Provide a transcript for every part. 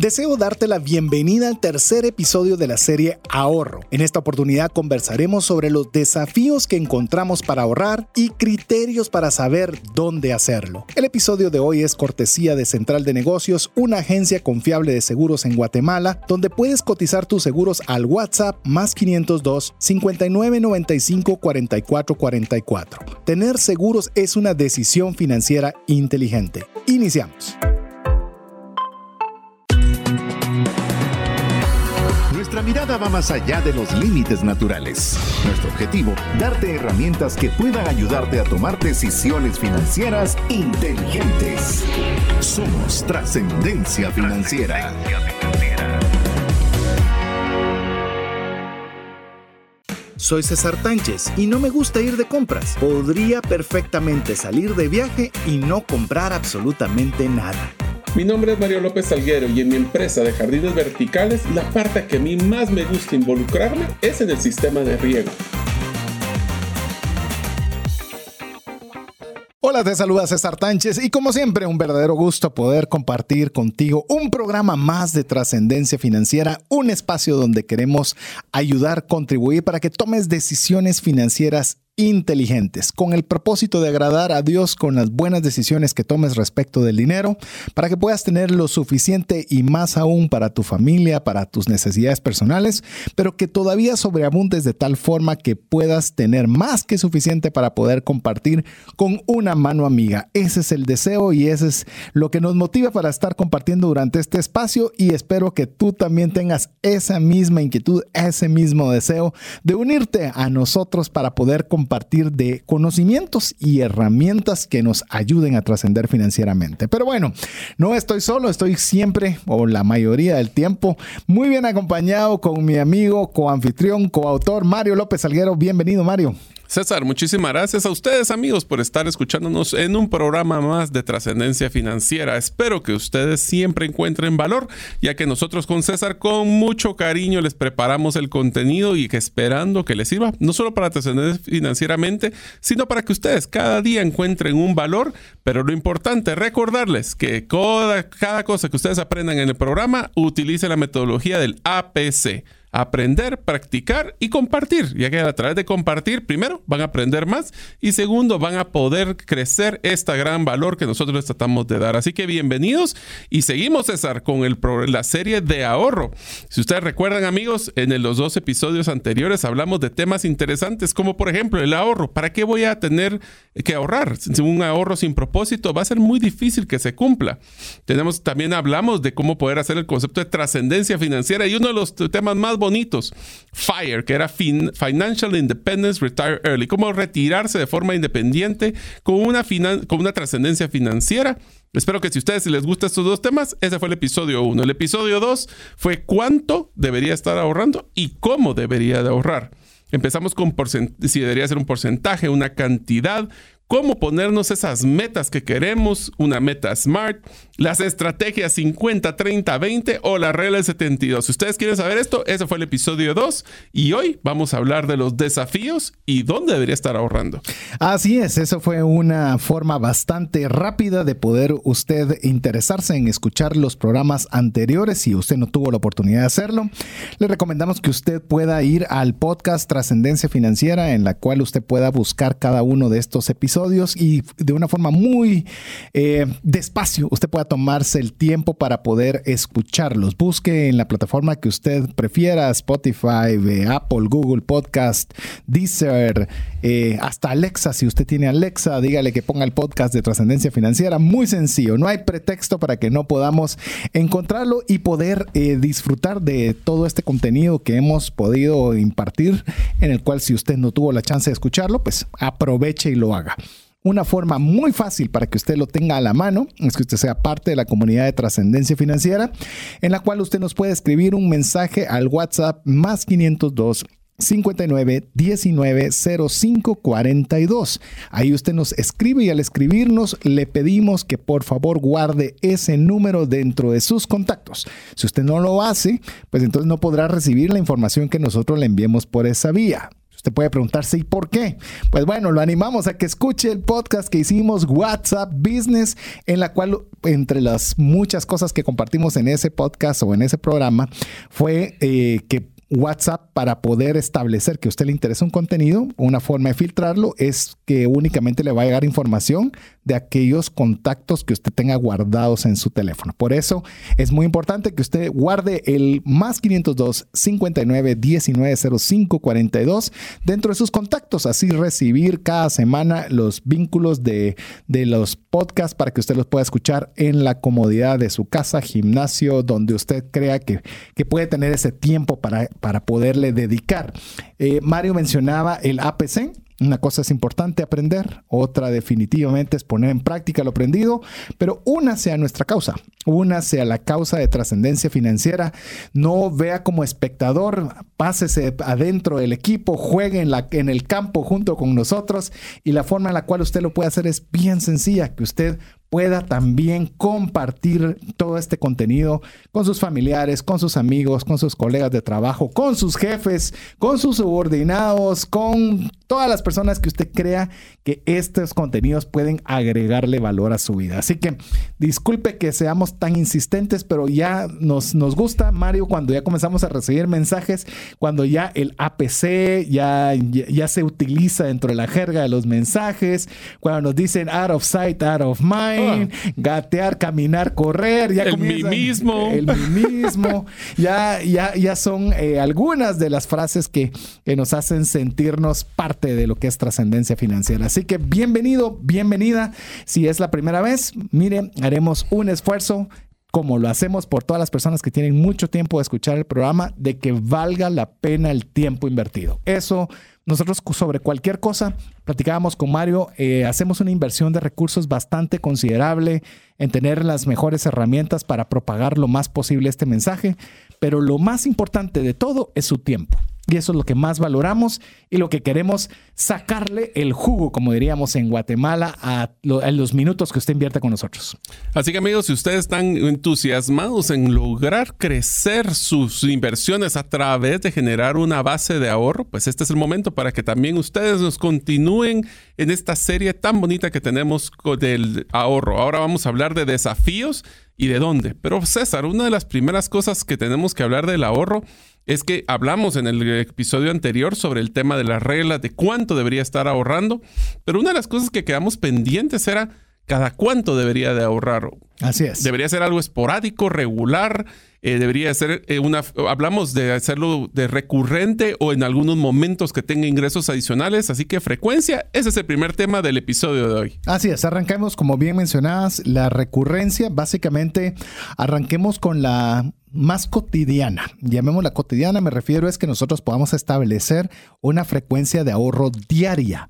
Deseo darte la bienvenida al tercer episodio de la serie Ahorro. En esta oportunidad conversaremos sobre los desafíos que encontramos para ahorrar y criterios para saber dónde hacerlo. El episodio de hoy es cortesía de Central de Negocios, una agencia confiable de seguros en Guatemala, donde puedes cotizar tus seguros al WhatsApp más 502 5995 4444. Tener seguros es una decisión financiera inteligente. Iniciamos. Nuestra mirada va más allá de los límites naturales. Nuestro objetivo, darte herramientas que puedan ayudarte a tomar decisiones financieras inteligentes. Somos trascendencia financiera. Soy César Tánchez y no me gusta ir de compras. Podría perfectamente salir de viaje y no comprar absolutamente nada. Mi nombre es Mario López Salguero y en mi empresa de jardines verticales la parte que a mí más me gusta involucrarme es en el sistema de riego. Hola, te saluda César Tánchez y como siempre un verdadero gusto poder compartir contigo un programa más de trascendencia financiera, un espacio donde queremos ayudar, contribuir para que tomes decisiones financieras inteligentes, con el propósito de agradar a Dios con las buenas decisiones que tomes respecto del dinero, para que puedas tener lo suficiente y más aún para tu familia, para tus necesidades personales, pero que todavía sobreabundes de tal forma que puedas tener más que suficiente para poder compartir con una mano amiga. Ese es el deseo y ese es lo que nos motiva para estar compartiendo durante este espacio y espero que tú también tengas esa misma inquietud, ese mismo deseo de unirte a nosotros para poder compartir partir de conocimientos y herramientas que nos ayuden a trascender financieramente. Pero bueno, no estoy solo, estoy siempre o la mayoría del tiempo muy bien acompañado con mi amigo, coanfitrión, coautor Mario López Salguero. Bienvenido, Mario. César, muchísimas gracias a ustedes amigos por estar escuchándonos en un programa más de trascendencia financiera. Espero que ustedes siempre encuentren valor, ya que nosotros con César con mucho cariño les preparamos el contenido y que esperando que les sirva, no solo para trascender financieramente, sino para que ustedes cada día encuentren un valor. Pero lo importante, recordarles que cada, cada cosa que ustedes aprendan en el programa, utilice la metodología del APC aprender, practicar y compartir, ya que a través de compartir, primero, van a aprender más y segundo, van a poder crecer este gran valor que nosotros les tratamos de dar. Así que bienvenidos y seguimos, César, con el, la serie de ahorro. Si ustedes recuerdan, amigos, en los dos episodios anteriores hablamos de temas interesantes como, por ejemplo, el ahorro. ¿Para qué voy a tener que ahorrar? Un ahorro sin propósito va a ser muy difícil que se cumpla. Tenemos, también hablamos de cómo poder hacer el concepto de trascendencia financiera y uno de los temas más bonitos. FIRE, que era Financial Independence Retire Early, cómo retirarse de forma independiente con una, con una trascendencia financiera. Espero que si a ustedes les gustan estos dos temas, ese fue el episodio 1. El episodio 2 fue cuánto debería estar ahorrando y cómo debería de ahorrar. Empezamos con si debería ser un porcentaje, una cantidad, cómo ponernos esas metas que queremos, una meta SMART, las estrategias 50, 30, 20 o la regla del 72. Si ustedes quieren saber esto, ese fue el episodio 2 y hoy vamos a hablar de los desafíos y dónde debería estar ahorrando. Así es, eso fue una forma bastante rápida de poder usted interesarse en escuchar los programas anteriores si usted no tuvo la oportunidad de hacerlo. Le recomendamos que usted pueda ir al podcast Trascendencia Financiera en la cual usted pueda buscar cada uno de estos episodios y de una forma muy eh, despacio usted pueda tomarse el tiempo para poder escucharlos. Busque en la plataforma que usted prefiera, Spotify, eh, Apple, Google Podcast, Deezer, eh, hasta Alexa. Si usted tiene Alexa, dígale que ponga el podcast de trascendencia financiera. Muy sencillo, no hay pretexto para que no podamos encontrarlo y poder disfrutar de todo este contenido que hemos podido impartir, en el cual si usted no tuvo la chance de escucharlo, pues aproveche y lo haga. Una forma muy fácil para que usted lo tenga a la mano es que usted sea parte de la comunidad de trascendencia financiera, en la cual usted nos puede escribir un mensaje al WhatsApp más 502 59 19 05 42. Ahí usted nos escribe y al escribirnos le pedimos que por favor guarde ese número dentro de sus contactos. Si usted no lo hace, pues entonces no podrá recibir la información que nosotros le enviemos por esa vía Usted puede preguntarse, ¿y por qué? Pues bueno, lo animamos a que escuche el podcast que hicimos WhatsApp Business, en la cual entre las muchas cosas que compartimos en ese podcast o en ese programa fue eh, que WhatsApp para poder establecer que a usted le interesa un contenido, una forma de filtrarlo es que únicamente le va a llegar información de aquellos contactos que usted tenga guardados en su teléfono. Por eso es muy importante que usted guarde el más 502 59 19 05 42 dentro de sus contactos, así recibir cada semana los vínculos de, de los podcasts para que usted los pueda escuchar en la comodidad de su casa, gimnasio, donde usted crea que, que puede tener ese tiempo para para poderle dedicar. Eh, Mario mencionaba el APC. Una cosa es importante aprender, otra definitivamente es poner en práctica lo aprendido, pero una sea nuestra causa, una sea la causa de trascendencia financiera. No vea como espectador, pásese adentro del equipo, juegue en, la, en el campo junto con nosotros y la forma en la cual usted lo puede hacer es bien sencilla, que usted pueda también compartir todo este contenido con sus familiares, con sus amigos, con sus colegas de trabajo, con sus jefes, con sus subordinados, con todas las personas que usted crea que estos contenidos pueden agregarle valor a su vida. Así que disculpe que seamos tan insistentes, pero ya nos, nos gusta, Mario, cuando ya comenzamos a recibir mensajes, cuando ya el APC ya, ya, se utiliza dentro de la jerga de los mensajes, cuando nos dicen out of sight, out of mind gatear, caminar, correr. Ya el mismo. El mismo. ya, ya, ya son eh, algunas de las frases que, que nos hacen sentirnos parte de lo que es trascendencia financiera. Así que bienvenido, bienvenida. Si es la primera vez, mire, haremos un esfuerzo como lo hacemos por todas las personas que tienen mucho tiempo de escuchar el programa, de que valga la pena el tiempo invertido. Eso nosotros sobre cualquier cosa, platicábamos con Mario, eh, hacemos una inversión de recursos bastante considerable en tener las mejores herramientas para propagar lo más posible este mensaje, pero lo más importante de todo es su tiempo. Y eso es lo que más valoramos y lo que queremos sacarle el jugo, como diríamos en Guatemala, a, los minutos que usted invierte con nosotros. Así que amigos, si ustedes están entusiasmados en lograr crecer sus inversiones a través de generar una base de ahorro, pues este es el momento para que también ustedes nos continúen en esta serie tan bonita que tenemos del ahorro. Ahora vamos a hablar de desafíos y de dónde. Pero César, una de las primeras cosas que tenemos que hablar del ahorro es que hablamos en el episodio anterior sobre el tema de las reglas, de cuánto debería estar ahorrando, pero una de las cosas que quedamos pendientes era cada cuánto debería de ahorrar. Así es. Debería ser algo esporádico, regular, eh, debería ser eh, una, hablamos de hacerlo de recurrente o en algunos momentos que tenga ingresos adicionales, así que frecuencia, ese es el primer tema del episodio de hoy. Así es, arrancamos como bien mencionadas, la recurrencia, básicamente arranquemos con la más cotidiana, llamémosla cotidiana, me refiero es que nosotros podamos establecer una frecuencia de ahorro diaria.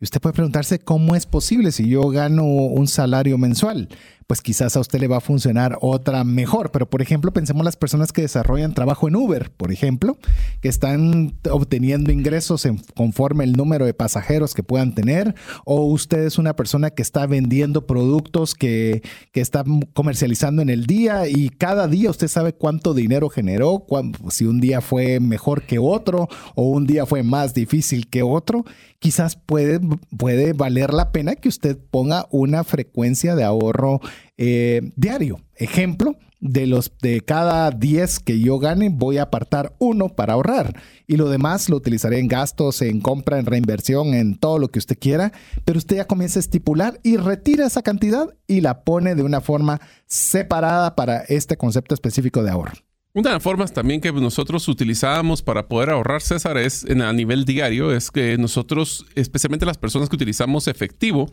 Y usted puede preguntarse cómo es posible si yo gano un salario mensual pues quizás a usted le va a funcionar otra mejor. Pero por ejemplo, pensemos las personas que desarrollan trabajo en Uber, por ejemplo, que están obteniendo ingresos conforme el número de pasajeros que puedan tener, o usted es una persona que está vendiendo productos que, que está comercializando en el día y cada día usted sabe cuánto dinero generó, si un día fue mejor que otro o un día fue más difícil que otro, quizás puede, puede valer la pena que usted ponga una frecuencia de ahorro eh, diario. Ejemplo, de los de cada 10 que yo gane, voy a apartar uno para ahorrar y lo demás lo utilizaré en gastos, en compra, en reinversión, en todo lo que usted quiera, pero usted ya comienza a estipular y retira esa cantidad y la pone de una forma separada para este concepto específico de ahorro. Una de las formas también que nosotros utilizábamos para poder ahorrar, César, es en, a nivel diario, es que nosotros, especialmente las personas que utilizamos efectivo,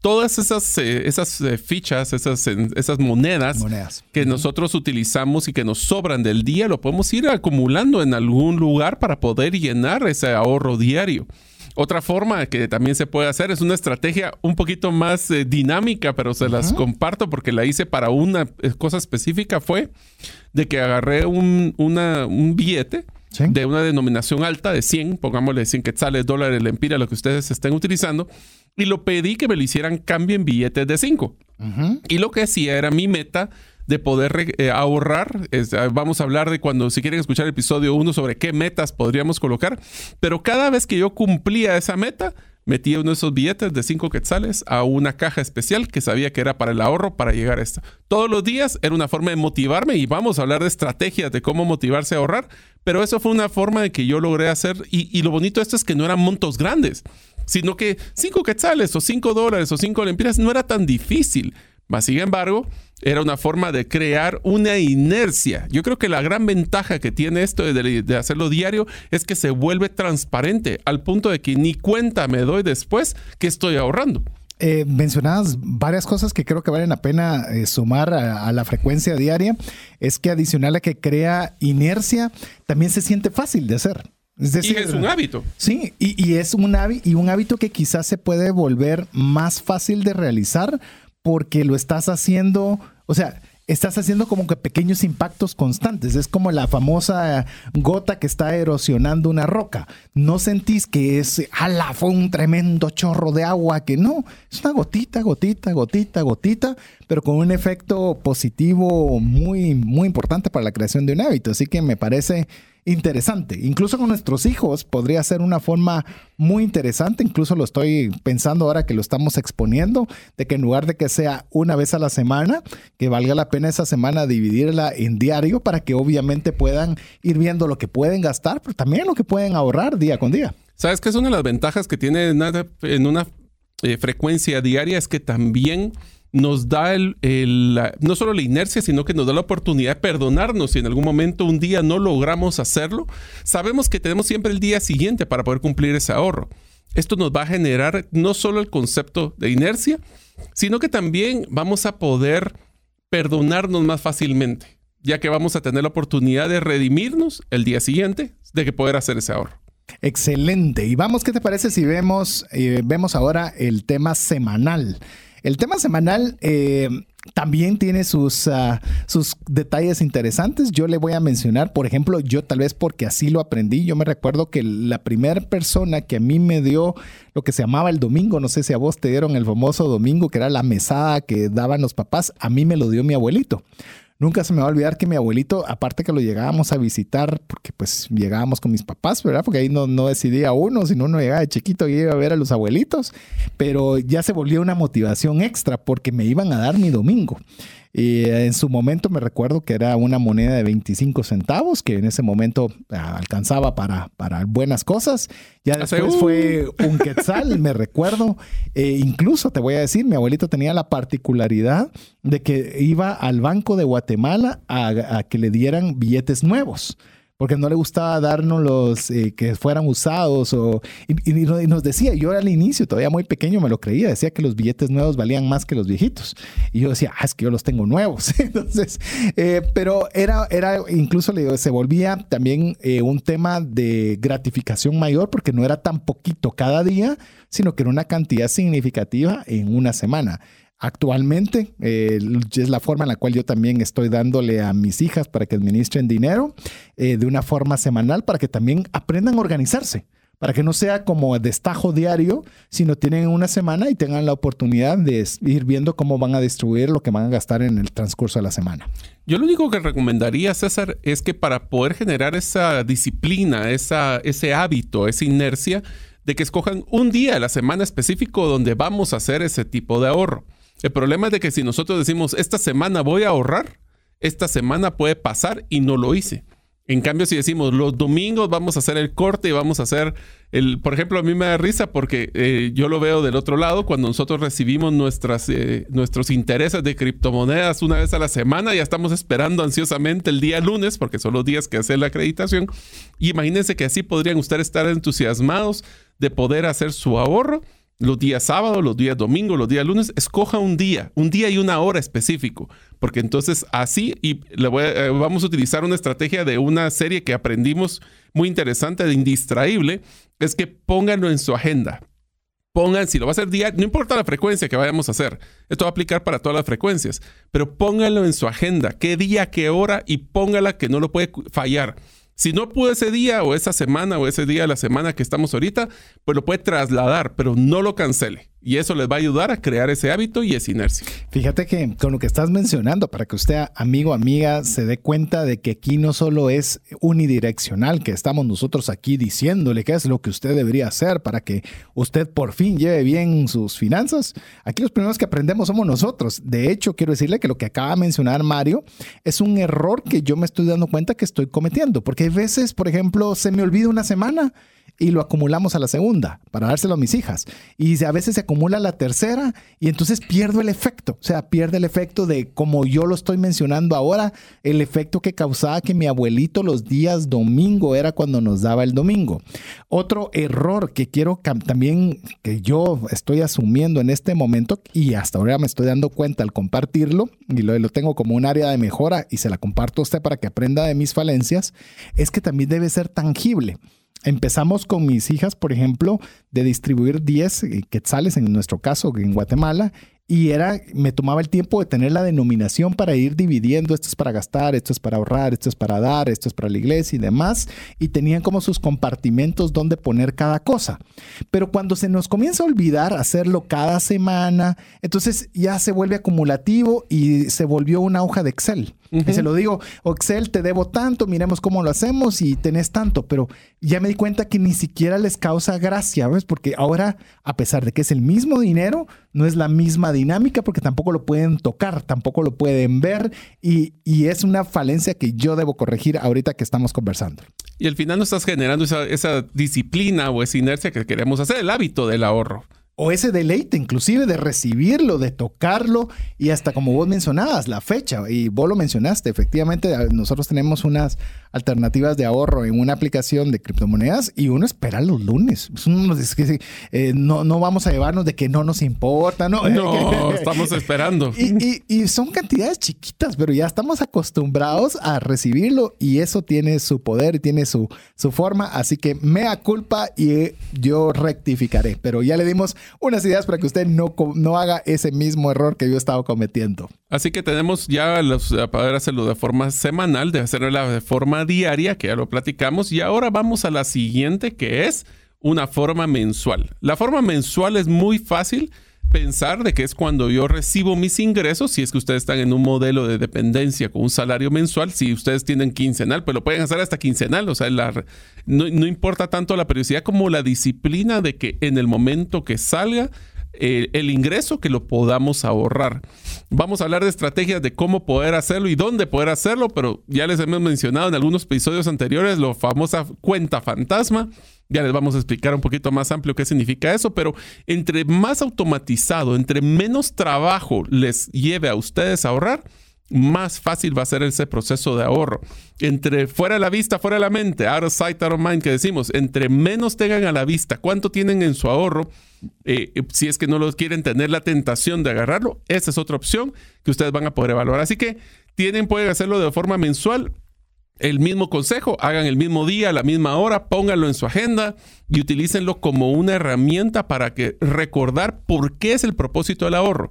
todas esas, eh, esas eh, fichas, esas, esas monedas, que nosotros utilizamos y que nos sobran del día, lo podemos ir acumulando en algún lugar para poder llenar ese ahorro diario. Otra forma que también se puede hacer es una estrategia un poquito más eh, dinámica, pero se las comparto porque la hice para una eh, cosa específica. Fue de que agarré un, billete de una denominación alta de 100, pongámosle 100 quetzales, dólares, empira, lo que ustedes estén utilizando, y lo pedí que me lo hicieran cambio en billetes de 5. Y lo que hacía era mi meta de poder eh, ahorrar. Ah, vamos a hablar de cuando, si quieren escuchar el episodio 1 sobre qué metas podríamos colocar. Pero cada vez que yo cumplía esa meta, metía uno de esos billetes de 5 quetzales a una caja especial que sabía que era para el ahorro para llegar a esto. Todos los días era una forma de motivarme y vamos a hablar de estrategias de cómo motivarse a ahorrar, pero eso fue una forma de que yo logré hacer y, lo bonito de esto es que no eran montos grandes sino que 5 quetzales o 5 dólares o 5 lempiras no era tan difícil. Mas, sin embargo, era una forma de crear una inercia. Yo creo que la gran ventaja que tiene esto de, hacerlo diario es que se vuelve transparente al punto de que ni cuenta me doy después que estoy ahorrando. Eh, mencionabas varias cosas que creo que valen la pena eh, sumar a, la frecuencia diaria. Es que adicional a que crea inercia, también se siente fácil de hacer. Es decir, y es un hábito. Sí, y, es un, y un hábito que quizás se puede volver más fácil de realizar porque lo estás haciendo, o sea, estás haciendo como que pequeños impactos constantes. Es como la famosa gota que está erosionando una roca. No sentís que es, ala, fue un tremendo chorro de agua, que no, es una gotita, gotita, gotita, gotita, pero con un efecto positivo muy, muy importante para la creación de un hábito. Así que me parece interesante. Incluso con nuestros hijos podría ser una forma muy interesante. Incluso lo estoy pensando ahora que lo estamos exponiendo, de que en lugar de que sea una vez a la semana, que valga la pena esa semana dividirla en diario para que obviamente puedan ir viendo lo que pueden gastar, pero también lo que pueden ahorrar día con día. ¿Sabes qué es una de las ventajas que tiene en una, eh, frecuencia diaria? Es que también nos da el, no solo la inercia, sino que nos da la oportunidad de perdonarnos si en algún momento un día no logramos hacerlo. Sabemos que tenemos siempre el día siguiente para poder cumplir ese ahorro. Esto nos va a generar no solo el concepto de inercia, sino que también vamos a poder perdonarnos más fácilmente, ya que vamos a tener la oportunidad de redimirnos el día siguiente de que poder hacer ese ahorro. Excelente. Y vamos, ¿qué te parece si vemos, eh, vemos ahora el tema semanal? El tema semanal eh, también tiene sus, ah, sus detalles interesantes. Yo le voy a mencionar, por ejemplo, yo tal vez porque así lo aprendí, yo me recuerdo que la primera persona que a mí me dio lo que se llamaba el domingo, no sé si a vos te dieron el famoso domingo, que era la mesada que daban los papás, a mí me lo dio mi abuelito. Nunca se me va a olvidar que mi abuelito, aparte que lo llegábamos a visitar, porque pues llegábamos con mis papás, ¿verdad? Porque ahí no, no decidía uno, sino uno llegaba de chiquito y iba a ver a los abuelitos, pero ya se volvió una motivación extra porque me iban a dar mi domingo. Y en su momento me recuerdo que era una moneda de 25 centavos, que en ese momento ah, alcanzaba para, para buenas cosas. Ya después fue un quetzal, me recuerdo. E incluso te voy a decir, mi abuelito tenía la particularidad de que iba al Banco de Guatemala a que le dieran billetes nuevos porque no le gustaba darnos los eh, que fueran usados o, y, nos decía, yo al inicio, todavía muy pequeño, me lo creía, decía que los billetes nuevos valían más que los viejitos. Y yo decía, ah, es que yo los tengo nuevos. Entonces, eh, pero era, era incluso se volvía también eh, un tema de gratificación mayor porque no era tan poquito cada día, sino que era una cantidad significativa en una semana. Actualmente eh, es la forma en la cual yo también estoy dándole a mis hijas para que administren dinero eh, de una forma semanal para que también aprendan a organizarse, para que no sea como destajo diario, sino tienen una semana y tengan la oportunidad de ir viendo cómo van a distribuir lo que van a gastar en el transcurso de la semana. Yo lo único que recomendaría, César, es que para poder generar esa disciplina, esa, ese hábito, esa inercia, de que escojan un día a la semana específico donde vamos a hacer ese tipo de ahorro. El problema es de que si nosotros decimos, esta semana voy a ahorrar, esta semana puede pasar y no lo hice. En cambio, si decimos los domingos vamos a hacer el corte y vamos a hacer el, por ejemplo, a mí me da risa porque eh, yo lo veo del otro lado cuando nosotros recibimos nuestras, eh, nuestros intereses de criptomonedas una vez a la semana, ya estamos esperando ansiosamente el día lunes porque son los días que hace la acreditación. Y imagínense que así podrían ustedes estar entusiasmados de poder hacer su ahorro los días sábados, los días domingos, los días lunes, escoja un día, un día y una hora específico, porque entonces así y eh, vamos a utilizar una estrategia de una serie que aprendimos muy interesante de indistraíble, es que pónganlo en su agenda. Pongan, si lo va a hacer día, no importa la frecuencia que vayamos a hacer, esto va a aplicar para todas las frecuencias, pero pónganlo en su agenda, qué día, qué hora y póngala que no lo puede fallar. Si no pudo ese día o esa semana o ese día de la semana que estamos ahorita, pues lo puede trasladar, pero no lo cancele. Y eso les va a ayudar a crear ese hábito y esa inercia. Fíjate que con lo que estás mencionando, para que usted, amigo, amiga, se dé cuenta de que aquí no solo es unidireccional, que estamos nosotros aquí diciéndole qué es lo que usted debería hacer para que usted por fin lleve bien sus finanzas. Aquí los primeros que aprendemos somos nosotros. De hecho, quiero decirle que lo que acaba de mencionar Mario es un error que yo me estoy dando cuenta que estoy cometiendo, porque hay veces, por ejemplo, se me olvida una semana y lo acumulamos a la segunda para dárselo a mis hijas. Y a veces se acumula la tercera y entonces pierdo el efecto. O sea, pierde el efecto de, como yo lo estoy mencionando ahora, el efecto que causaba que mi abuelito los días domingo era cuando nos daba el domingo. Otro error que quiero también, que yo estoy asumiendo en este momento y hasta ahora me estoy dando cuenta al compartirlo y lo, lo tengo como un área de mejora y se la comparto a usted para que aprenda de mis falencias, es que también debe ser tangible. Empezamos con mis hijas, por ejemplo, de distribuir 10 eh, quetzales en nuestro caso en Guatemala y era, me tomaba el tiempo de tener la denominación para ir dividiendo, esto es para gastar, esto es para ahorrar, esto es para dar, esto es para la iglesia y demás, y tenían como sus compartimentos donde poner cada cosa. Pero cuando se nos comienza a olvidar hacerlo cada semana, entonces ya se vuelve acumulativo y se volvió una hoja de Excel. Y se lo digo, Excel, te debo tanto, miremos cómo lo hacemos y tenés tanto, pero ya me di cuenta que ni siquiera les causa gracia, ¿ves? Porque ahora, a pesar de que es el mismo dinero, no es la misma dinámica porque tampoco lo pueden tocar, tampoco lo pueden ver y, es una falencia que yo debo corregir ahorita que estamos conversando. Y al final no estás generando esa, esa disciplina o esa inercia que queremos hacer, el hábito del ahorro o ese deleite inclusive de recibirlo, de tocarlo y hasta como vos mencionabas, la fecha, y vos lo mencionaste, efectivamente nosotros tenemos unas alternativas de ahorro en una aplicación de criptomonedas y uno espera los lunes. Eh, no, no vamos a llevarnos de que no nos importa, ¿no? No, estamos esperando. Y, y, son cantidades chiquitas, pero ya estamos acostumbrados a recibirlo y eso tiene su poder y tiene su, su forma, así que mea culpa y yo rectificaré, pero ya le dimos unas ideas para que usted no, no haga ese mismo error que yo he estado cometiendo. Así que tenemos ya poder hacerlo de forma semanal, de hacerlo de forma diaria, que ya lo platicamos, y ahora vamos a la siguiente que es una forma mensual. La forma mensual es muy fácil pensar de que es cuando yo recibo mis ingresos, si es que ustedes están en un modelo de dependencia con un salario mensual, si ustedes tienen quincenal, pues lo pueden hacer hasta quincenal, o sea, no, no, importa tanto la periodicidad como la disciplina de que en el momento que salga eh, el ingreso que lo podamos ahorrar. Vamos a hablar de estrategias de cómo poder hacerlo y dónde poder hacerlo, pero ya les hemos mencionado en algunos episodios anteriores la famosa cuenta fantasma ya les vamos a explicar un poquito más amplio qué significa eso, pero entre más automatizado, entre menos trabajo les lleve a ustedes a ahorrar, más fácil va a ser ese proceso de ahorro. Entre fuera de la vista, fuera de la mente, out of sight, out of mind, que decimos, entre menos tengan a la vista, cuánto tienen en su ahorro, eh, si es que no los quieren tener la tentación de agarrarlo, esa es otra opción que ustedes van a poder evaluar. Así que tienen, pueden hacerlo de forma mensual el mismo consejo, hagan el mismo día, a la misma hora, pónganlo en su agenda y utilícenlo como una herramienta para que recordar por qué es el propósito del ahorro.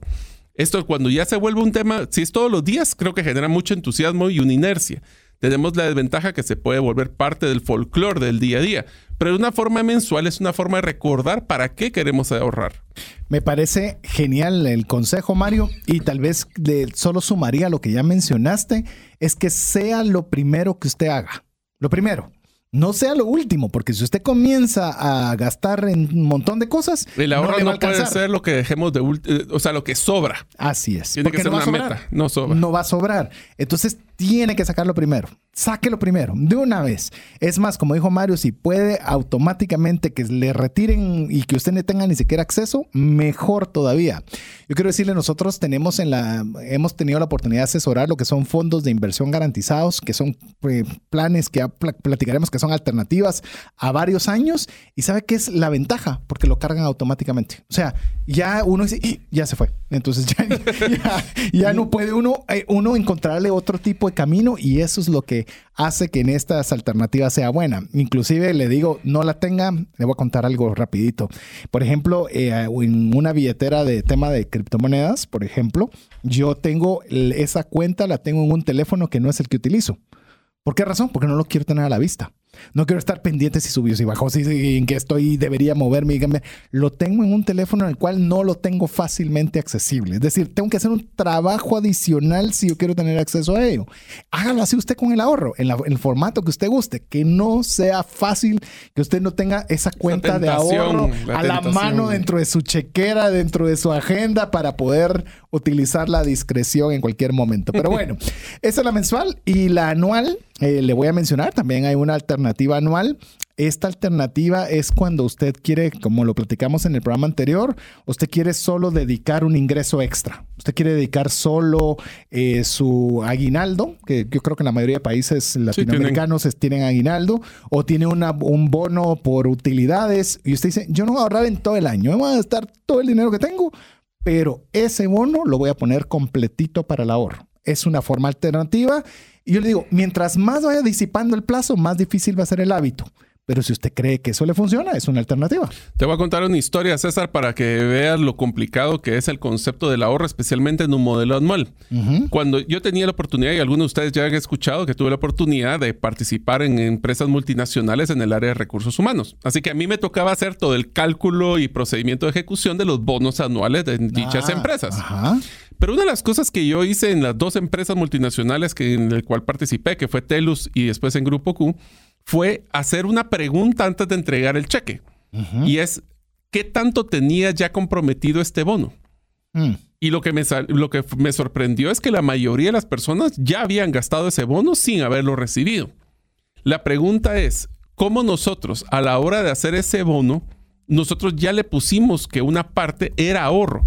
Esto cuando ya se vuelve un tema, si es todos los días, creo que genera mucho entusiasmo y una inercia. Tenemos la desventaja que se puede volver parte del folclore del día a día, pero de una forma mensual es una forma de recordar para qué queremos ahorrar. Me parece genial el consejo, Mario, y tal vez de, solo sumaría lo que ya mencionaste, es que sea lo primero que usted haga. Lo primero. No sea lo último, porque si usted comienza a gastar en un montón de cosas, el ahorro no, puede ser lo que dejemos de, eh, o sea, lo que sobra. Así es. Tiene que ser una meta, no sobra. No va a sobrar. Entonces tiene que sacarlo primero. Sáquelo primero, de una vez. Es más, como dijo Mario, si puede automáticamente que le retiren y que usted no tenga ni siquiera acceso, mejor todavía. Yo quiero decirle, nosotros tenemos en la, hemos tenido la oportunidad de asesorar lo que son fondos de inversión garantizados, que son eh, planes que platicaremos que son alternativas a varios años. ¿Y sabe qué es la ventaja? Porque lo cargan automáticamente. O sea, ya uno dice, ya se fue. Entonces ya, ya, no puede uno, eh, uno encontrarle otro tipo camino y eso es lo que hace que en estas alternativas sea buena. Inclusive le digo, no la tenga, le voy a contar algo rapidito. Por ejemplo, eh, en una billetera de tema de criptomonedas, por ejemplo, yo tengo esa cuenta, la tengo en un teléfono que no es el que utilizo. ¿Por qué razón? Porque no lo quiero tener a la vista. No quiero estar pendiente si subió, si bajó, si, en qué estoy, debería moverme. Lo tengo en un teléfono en el cual no lo tengo fácilmente accesible. Es decir, tengo que hacer un trabajo adicional si yo quiero tener acceso a ello. Hágalo así usted con el ahorro, en, el formato que usted guste, que no sea fácil, que usted no tenga esa cuenta de ahorro a la mano dentro de su chequera, dentro de su agenda para poder utilizar la discreción en cualquier momento. Pero bueno, esa es la mensual y la anual, eh, le voy a mencionar, también hay una alternativa anual. Esta alternativa es cuando usted quiere, como lo platicamos en el programa anterior, usted quiere solo dedicar un ingreso extra. Usted quiere dedicar solo eh, su aguinaldo, que yo creo que en la mayoría de países latinoamericanos tienen. aguinaldo, o tiene un bono por utilidades, y usted dice, yo no voy a ahorrar en todo el año, voy a gastar todo el dinero que tengo pero ese bono lo voy a poner completito para el ahorro. Es una forma alternativa. Y yo le digo, mientras más vaya disipando el plazo, más difícil va a ser el hábito. Pero si usted cree que eso le funciona, es una alternativa. Te voy a contar una historia, César, para que veas lo complicado que es el concepto del ahorro, especialmente en un modelo anual. Cuando yo tenía la oportunidad, y algunos de ustedes ya han escuchado que tuve la oportunidad de participar en empresas multinacionales en el área de recursos humanos. Así que a mí me tocaba hacer todo el cálculo y procedimiento de ejecución de los bonos anuales de dichas ah, empresas. Pero una de las cosas que yo hice en las dos empresas multinacionales que, en el cual participé, que fue Telus y después en Grupo Q, fue hacer una pregunta antes de entregar el cheque. Y es, ¿qué tanto tenía ya comprometido este bono? Mm. Y lo que, me, lo que me sorprendió es que la mayoría de las personas ya habían gastado ese bono sin haberlo recibido. La pregunta es, ¿cómo nosotros a la hora de hacer ese bono, nosotros ya le pusimos que una parte era ahorro?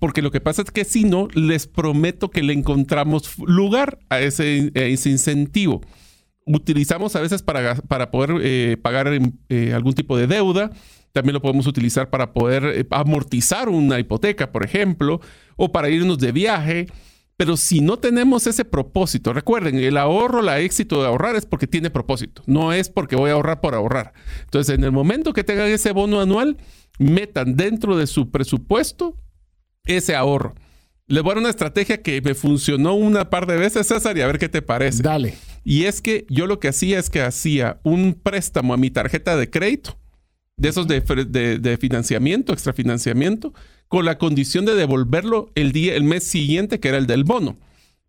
Porque lo que pasa es que si no, les prometo que le encontramos lugar a ese, incentivo utilizamos a veces para, para poder eh, pagar eh, algún tipo de deuda. También lo podemos utilizar para poder eh, amortizar una hipoteca, por ejemplo, o para irnos de viaje. Pero si no tenemos ese propósito, recuerden, el ahorro, la éxito de ahorrar es porque tiene propósito, no es porque voy a ahorrar por ahorrar. Entonces, en el momento que tengan ese bono anual, metan dentro de su presupuesto ese ahorro. Les voy a dar una estrategia que me funcionó una par de veces, César, y a ver qué te parece. Dale. Y es que yo lo que hacía es que hacía un préstamo a mi tarjeta de crédito, de esos de, de, financiamiento, extrafinanciamiento, con la condición de devolverlo el, día, el mes siguiente, que era el del bono.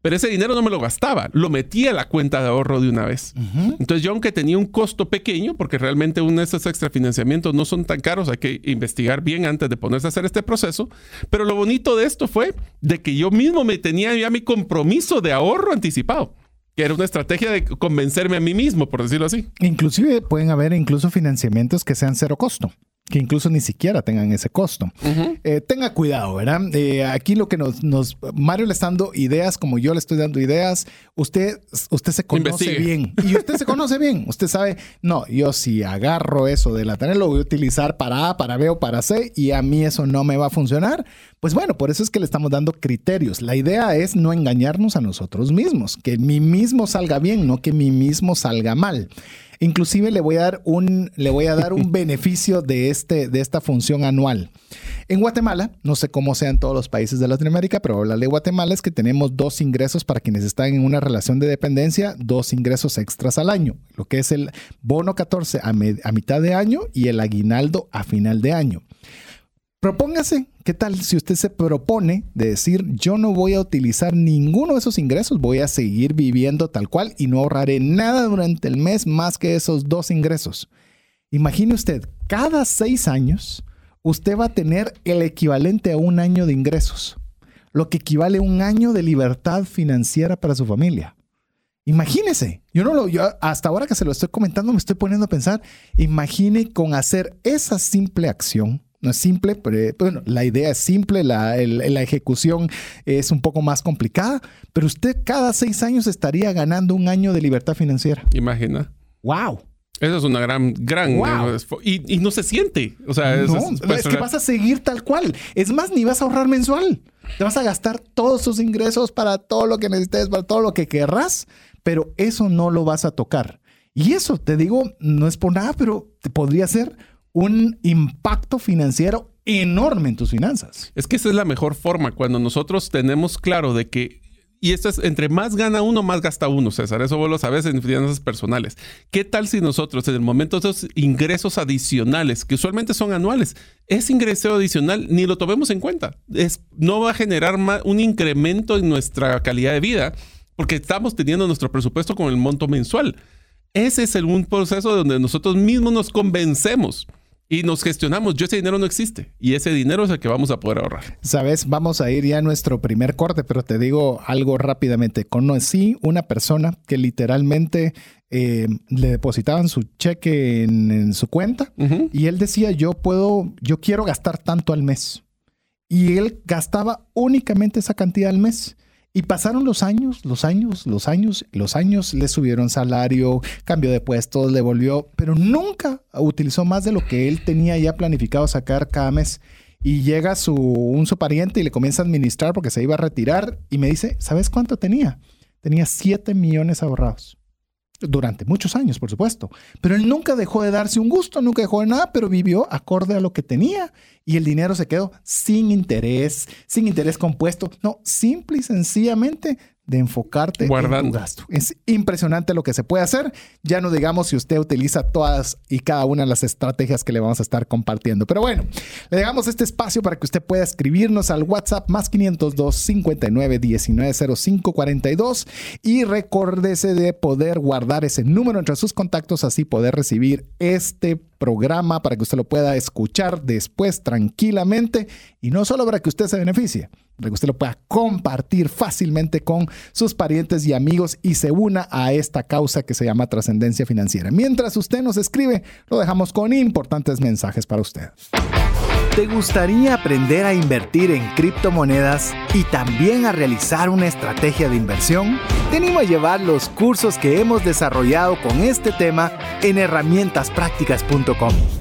Pero ese dinero no me lo gastaba, lo metía a la cuenta de ahorro de una vez. Entonces yo aunque tenía un costo pequeño, porque realmente uno de esos extrafinanciamientos no son tan caros, hay que investigar bien antes de ponerse a hacer este proceso, pero lo bonito de esto fue de que yo mismo me tenía ya mi compromiso de ahorro anticipado que era una estrategia de convencerme a mí mismo, por decirlo así. Inclusive pueden haber incluso financiamientos que sean cero costo que incluso ni siquiera tengan ese costo. Eh, tenga cuidado, ¿verdad? Eh, aquí lo que nos, nos, Mario le está dando ideas, como yo le estoy dando ideas, usted, usted se conoce bien. Y usted se conoce bien. Usted sabe, no, yo si agarro eso de la tarea, lo voy a utilizar para A, para B o para C, y a mí eso no me va a funcionar. Pues bueno, por eso es que le estamos dando criterios. La idea es no engañarnos a nosotros mismos, que mi mismo salga bien, no que mi mismo salga mal. Inclusive le voy a dar un, le voy a dar un beneficio de, este, de esta función anual. En Guatemala, no sé cómo sea en todos los países de Latinoamérica, pero la ley de Guatemala es que tenemos dos ingresos para quienes están en una relación de dependencia, dos ingresos extras al año, lo que es el bono 14 a, a mitad de año y el aguinaldo a final de año. Propóngase, ¿qué tal si usted se propone de decir, yo no voy a utilizar ninguno de esos ingresos, voy a seguir viviendo tal cual y no ahorraré nada durante el mes más que esos dos ingresos? Imagine usted, cada seis años, usted va a tener el equivalente a un año de ingresos, lo que equivale a un año de libertad financiera para su familia. Imagínese, yo no lo, hasta ahora que se lo estoy comentando me estoy poniendo a pensar, imagine con hacer esa simple acción no es simple, pero eh, bueno, la idea es simple, la, la, ejecución es un poco más complicada, pero usted cada seis años estaría ganando un año de libertad financiera. Imagina. ¡Wow! Eso es una gran, gran... Y, no se siente. O sea, es, es, que vas a seguir tal cual. Es más, ni vas a ahorrar mensual. Te vas a gastar todos tus ingresos para todo lo que necesites, para todo lo que querrás, pero eso no lo vas a tocar. Y eso, te digo, no es por nada, pero podría ser un impacto financiero enorme en tus finanzas. Es que esa es la mejor forma, cuando nosotros tenemos claro de que Y esto es, entre más gana uno, más gasta uno, César. Eso vos lo sabes en finanzas personales. ¿Qué tal si nosotros, en el momento de esos ingresos adicionales, que usualmente son anuales, ese ingreso adicional ni lo tomemos en cuenta? Es, no va a generar un incremento en nuestra calidad de vida porque estamos teniendo nuestro presupuesto con el monto mensual. Ese es el, un proceso donde nosotros mismos nos convencemos y nos gestionamos. Yo ese dinero no existe y ese dinero es el que vamos a poder ahorrar. Sabes, vamos a ir ya a nuestro primer corte, pero te digo algo rápidamente. Conocí una persona que literalmente eh, le depositaban su cheque en, su cuenta y él decía, yo puedo, yo quiero gastar tanto al mes. Y él gastaba únicamente esa cantidad al mes. Y pasaron los años, los años, los años, los años, le subieron salario, cambió de puestos, le volvió, pero nunca utilizó más de lo que él tenía ya planificado sacar cada mes. Y llega su, un su pariente y le comienza a administrar porque se iba a retirar y me dice, ¿sabes cuánto tenía? Tenía 7 millones ahorrados durante muchos años, por supuesto. Pero él nunca dejó de darse un gusto, nunca dejó de nada, pero vivió acorde a lo que tenía y el dinero se quedó sin interés, sin interés compuesto. No, simple y sencillamente de enfocarte en tu gasto. Es impresionante lo que se puede hacer. Ya no digamos si usted utiliza todas y cada una de las estrategias que le vamos a estar compartiendo. Pero bueno, le dejamos este espacio para que usted pueda escribirnos al WhatsApp más 502 59 19 05 42 y recórdese de poder guardar ese número entre sus contactos, así poder recibir este programa para que usted lo pueda escuchar después tranquilamente y no solo para que usted se beneficie, para que usted lo pueda compartir fácilmente con sus parientes y amigos y se una a esta causa que se llama trascendencia financiera. Mientras usted nos escribe, lo dejamos con importantes mensajes para usted. ¿Te gustaría aprender a invertir en criptomonedas y también a realizar una estrategia de inversión? Te animo a llevar los cursos que hemos desarrollado con este tema en herramientasprácticas.com.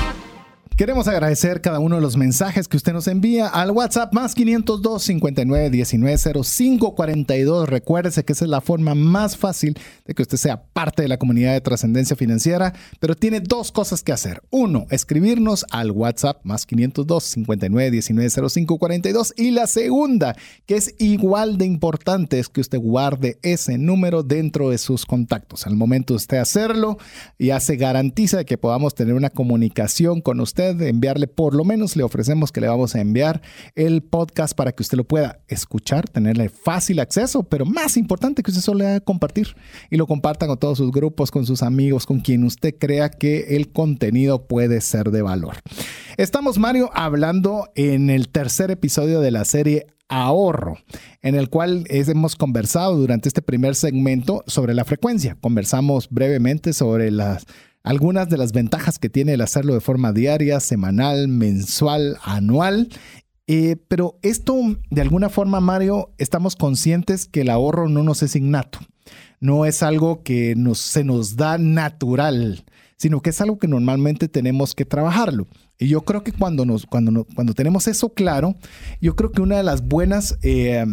Queremos agradecer cada uno de los mensajes que usted nos envía al WhatsApp más 502 59 19 05 42. Recuérdese que esa es la forma más fácil de que usted sea parte de la comunidad de trascendencia financiera, pero tiene dos cosas que hacer. Uno, escribirnos al WhatsApp más 502 59 19 05 42. Y la segunda, que es igual de importante, es que usted guarde ese número dentro de sus contactos. Al momento de usted hacerlo, ya se garantiza que podamos tener una comunicación con usted de enviarle, por lo menos le ofrecemos que le vamos a enviar el podcast para que usted lo pueda escuchar, tenerle fácil acceso, pero más importante que usted solo le haga compartir y lo comparta con todos sus grupos, con sus amigos, con quien usted crea que el contenido puede ser de valor. Estamos, Mario, hablando en el tercer episodio de la serie ahorro, en el cual hemos conversado durante este primer segmento sobre la frecuencia. Conversamos brevemente sobre las algunas de las ventajas que tiene el hacerlo de forma diaria, semanal, mensual, anual. Eh, pero esto, de alguna forma, Mario, estamos conscientes que el ahorro no nos es innato. No es algo que nos, se nos da natural, sino que es algo que normalmente tenemos que trabajarlo. Y yo creo que cuando, nos, cuando, cuando tenemos eso claro, yo creo que una de las buenas eh,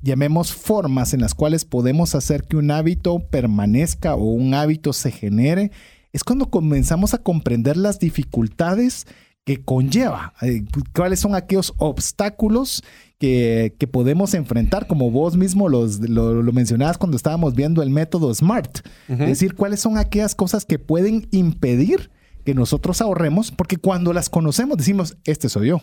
llamemos formas en las cuales podemos hacer que un hábito permanezca o un hábito se genere es cuando comenzamos a comprender las dificultades que conlleva, eh, cuáles son aquellos obstáculos que, podemos enfrentar, como vos mismo los, lo, mencionabas cuando estábamos viendo el método SMART. Es decir, cuáles son aquellas cosas que pueden impedir que nosotros ahorremos, porque cuando las conocemos decimos, este soy yo.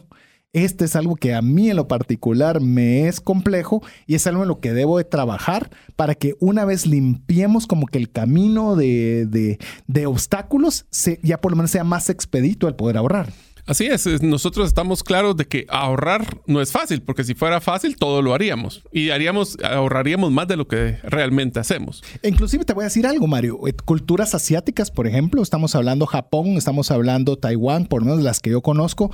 Este es algo que a mí en lo particular me es complejo y es algo en lo que debo de trabajar para que una vez limpiemos como que el camino de, obstáculos, ya por lo menos sea más expedito el poder ahorrar. Así es, nosotros estamos claros de que ahorrar no es fácil, porque si fuera fácil todo lo haríamos y haríamos, ahorraríamos más de lo que realmente hacemos. Inclusive te voy a decir algo, Mario. Eh, culturas asiáticas, por ejemplo, estamos hablando Japón, estamos hablando Taiwán, por lo menos las que yo conozco,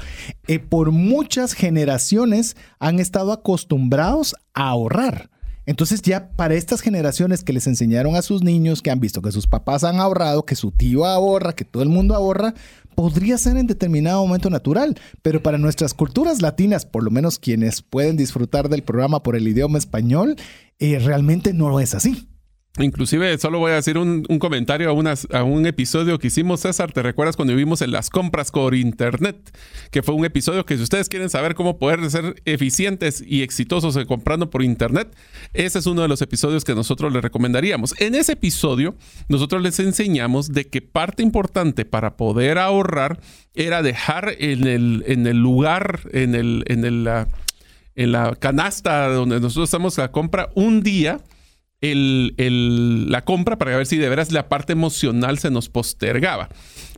eh, por muchas generaciones han estado acostumbrados a ahorrar. Entonces ya para estas generaciones que les enseñaron a sus niños, que han visto que sus papás han ahorrado, que su tío ahorra, que todo el mundo ahorra, podría ser en determinado momento natural. Pero para nuestras culturas latinas, por lo menos quienes pueden disfrutar del programa por el idioma español, eh, realmente no es así. Inclusive, solo voy a decir un, comentario a, un episodio que hicimos, César. ¿Te recuerdas cuando vivimos en las compras por Internet? Que fue un episodio que si ustedes quieren saber cómo poder ser eficientes y exitosos comprando por Internet, ese es uno de los episodios que nosotros les recomendaríamos. En ese episodio, nosotros les enseñamos de que parte importante para poder ahorrar era dejar en el, en el lugar, en, el, en, el, en la canasta donde nosotros estamos la compra un día la compra para ver si de veras la parte emocional se nos postergaba.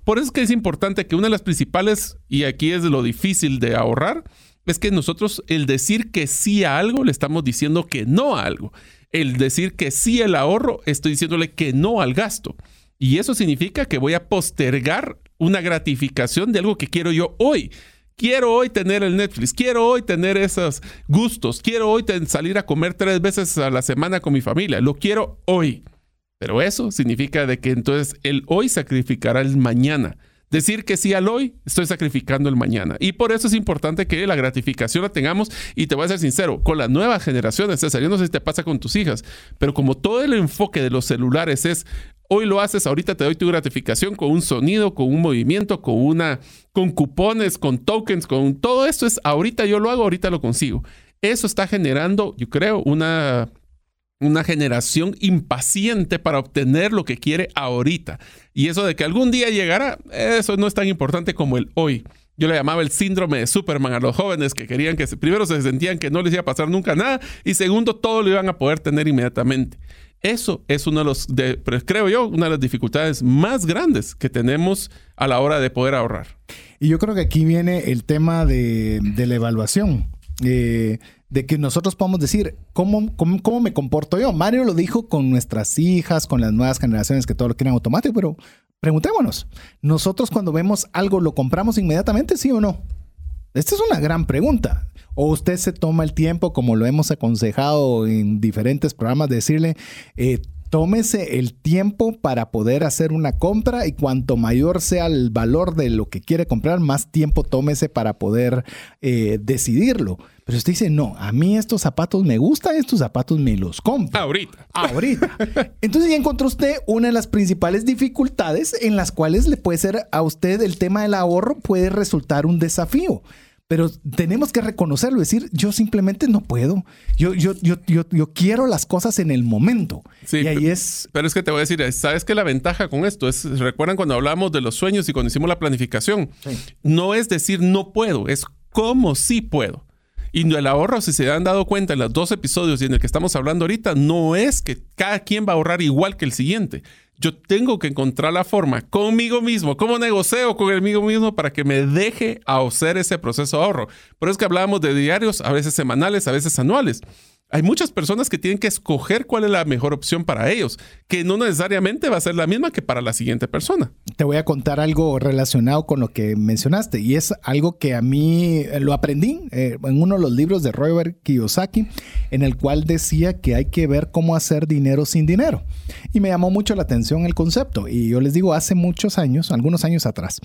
Por eso es que es importante que una de las principales, y aquí es lo difícil de ahorrar, es que nosotros el decir que sí a algo, le estamos diciendo que no a algo. El decir que sí al ahorro, estoy diciéndole que no al gasto. Y eso significa que voy a postergar una gratificación de algo que quiero yo hoy. Quiero hoy tener el Netflix, quiero hoy tener esos gustos, quiero hoy salir a comer tres veces a la semana con mi familia, lo quiero hoy. Pero eso significa de que entonces el hoy sacrificará el mañana. Decir que sí al hoy, estoy sacrificando el mañana. Y por eso es importante que la gratificación la tengamos. Y te voy a ser sincero, con las nuevas generaciones, César, yo no sé si te pasa con tus hijas, pero como todo el enfoque de los celulares es Hoy lo haces, ahorita te doy tu gratificación con un sonido, con un movimiento, con una, con cupones, con tokens, con todo esto es ahorita yo lo hago, ahorita lo consigo. Eso está generando, yo creo, una, una generación impaciente para obtener lo que quiere ahorita. Y eso de que algún día llegará, eso no es tan importante como el hoy. Yo le llamaba el síndrome de Superman a los jóvenes que querían que primero se sentían que no les iba a pasar nunca nada y segundo todo lo iban a poder tener inmediatamente. Eso es uno de los, creo yo, una de las dificultades más grandes que tenemos a la hora de poder ahorrar. Y yo creo que aquí viene el tema de, la evaluación. Eh, de que nosotros podamos decir ¿cómo, cómo, me comporto yo. Mario lo dijo con nuestras hijas, con las nuevas generaciones que todo lo quieren automático, pero preguntémonos, ¿nosotros cuando vemos algo lo compramos inmediatamente, sí o no? Esta es una gran pregunta. O usted se toma el tiempo, como lo hemos aconsejado en diferentes programas, decirle, eh, tómese el tiempo para poder hacer una compra y cuanto mayor sea el valor de lo que quiere comprar, más tiempo tómese para poder eh, decidirlo. Pero usted dice, no, a mí estos zapatos me gustan, estos zapatos me los compro. Ahorita. Ahorita. Entonces ya encontró usted una de las principales dificultades en las cuales le puede ser a usted el tema del ahorro puede resultar un desafío pero tenemos que reconocerlo, decir, yo simplemente no puedo. Yo, yo, yo, yo, quiero las cosas en el momento. Sí, y ahí es. Pero es que te voy a decir, ¿sabes qué la ventaja con esto? Es, recuerdan cuando hablamos de los sueños y cuando hicimos la planificación. No es decir no puedo, es cómo sí puedo. Y el ahorro, si se han dado cuenta en los dos episodios y en el que estamos hablando ahorita, no es que cada quien va a ahorrar igual que el siguiente yo tengo que encontrar la forma conmigo mismo, cómo negocio conmigo mismo para que me deje hacer ese proceso de ahorro. Por eso es que hablábamos de diarios, a veces semanales, a veces anuales hay muchas personas que tienen que escoger cuál es la mejor opción para ellos, que no necesariamente va a ser la misma que para la siguiente persona. Te voy a contar algo relacionado con lo que mencionaste y es algo que a mí eh, lo aprendí eh, en uno de los libros de Robert Kiyosaki, en el cual decía que hay que ver cómo hacer dinero sin dinero. Y me llamó mucho la atención el concepto. Y yo les digo, hace muchos años, algunos años atrás,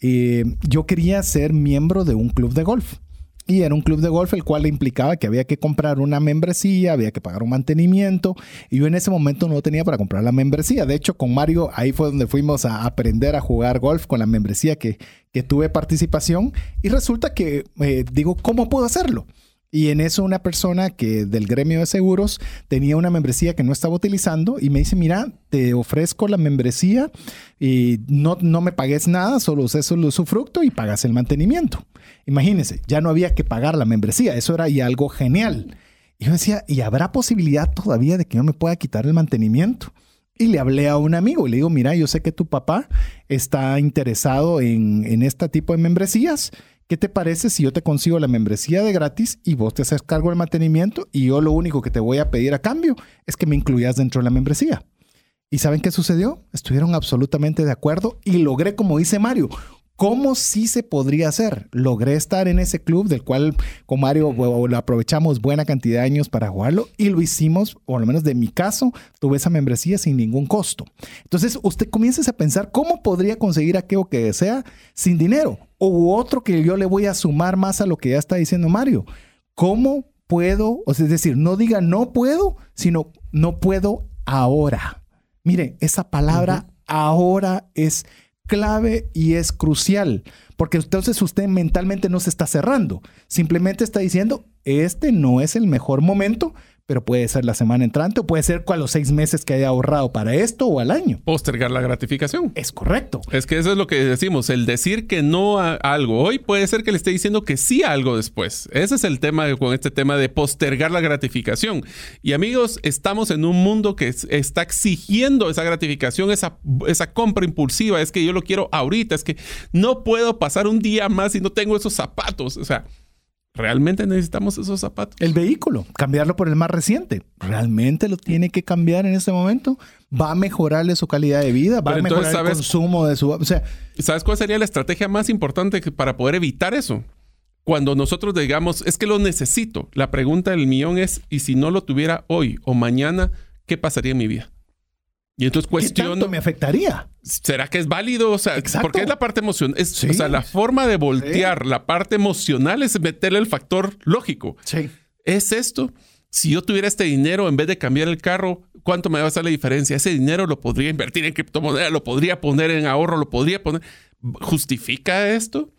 eh, yo quería ser miembro de un club de golf. Y era un club de golf el cual implicaba que había que comprar una membresía, había que pagar un mantenimiento. Y yo en ese momento no tenía para comprar la membresía. De hecho, con Mario ahí fue donde fuimos a aprender a jugar golf con la membresía que, que tuve participación. Y resulta que eh, digo, ¿cómo puedo hacerlo? Y en eso una persona que del gremio de seguros tenía una membresía que no estaba utilizando y me dice, mira, te ofrezco la membresía y no, no me pagues nada, solo uses su usufructo y pagas el mantenimiento. Imagínense, ya no había que pagar la membresía, eso era algo genial. Y yo decía, ¿y habrá posibilidad todavía de que yo me pueda quitar el mantenimiento? y le hablé a un amigo y le digo, mira, yo sé que tu papá está interesado en, en este tipo de membresías. ¿Qué te parece si yo te consigo la membresía de gratis y vos te haces cargo del mantenimiento y yo lo único que te voy a pedir a cambio es que me incluyas dentro de la membresía? ¿Y saben qué sucedió? Estuvieron absolutamente de acuerdo y logré, como dice Mario, ¿Cómo sí se podría hacer? Logré estar en ese club del cual con Mario lo aprovechamos buena cantidad de años para jugarlo y lo hicimos, o al menos de mi caso, tuve esa membresía sin ningún costo. Entonces usted comienza a pensar cómo podría conseguir aquello que desea sin dinero o otro que yo le voy a sumar más a lo que ya está diciendo Mario. ¿Cómo puedo? O sea, es decir, no diga no puedo, sino no puedo ahora. Mire, esa palabra ahora es clave y es crucial, porque entonces usted mentalmente no se está cerrando, simplemente está diciendo, este no es el mejor momento, pero puede ser la semana entrante o puede ser con los seis meses que haya ahorrado para esto o al año. Postergar la gratificación. Es correcto. Es que eso es lo que decimos. El decir que no a algo hoy puede ser que le esté diciendo que sí a algo después. Ese es el tema con este tema de postergar la gratificación. Y amigos, estamos en un mundo que está exigiendo esa gratificación, esa, esa compra impulsiva. Es que yo lo quiero ahorita. Es que no puedo pasar un día más si no tengo esos zapatos. O sea, ¿Realmente necesitamos esos zapatos? El vehículo, cambiarlo por el más reciente. ¿Realmente lo tiene que cambiar en este momento? ¿Va a mejorarle su calidad de vida? ¿Va a mejorar el consumo de su... O sea, ¿Sabes cuál sería la estrategia más importante para poder evitar eso? Cuando nosotros digamos, es que lo necesito. La pregunta del millón es, ¿y si no lo tuviera hoy o mañana, qué pasaría en mi vida? Y entonces cuestiono. ¿Qué me afectaría? ¿Será que es válido? O sea, porque es la parte emocional. O sea, la forma de voltear la parte emocional es meterle el factor lógico. Sí. ¿Es esto? Si yo tuviera este dinero, en vez de cambiar el carro, ¿cuánto me va a hacer la diferencia? Ese dinero lo podría invertir en criptomonedas, lo podría poner en ahorro, lo podría poner. ¿Justifica esto?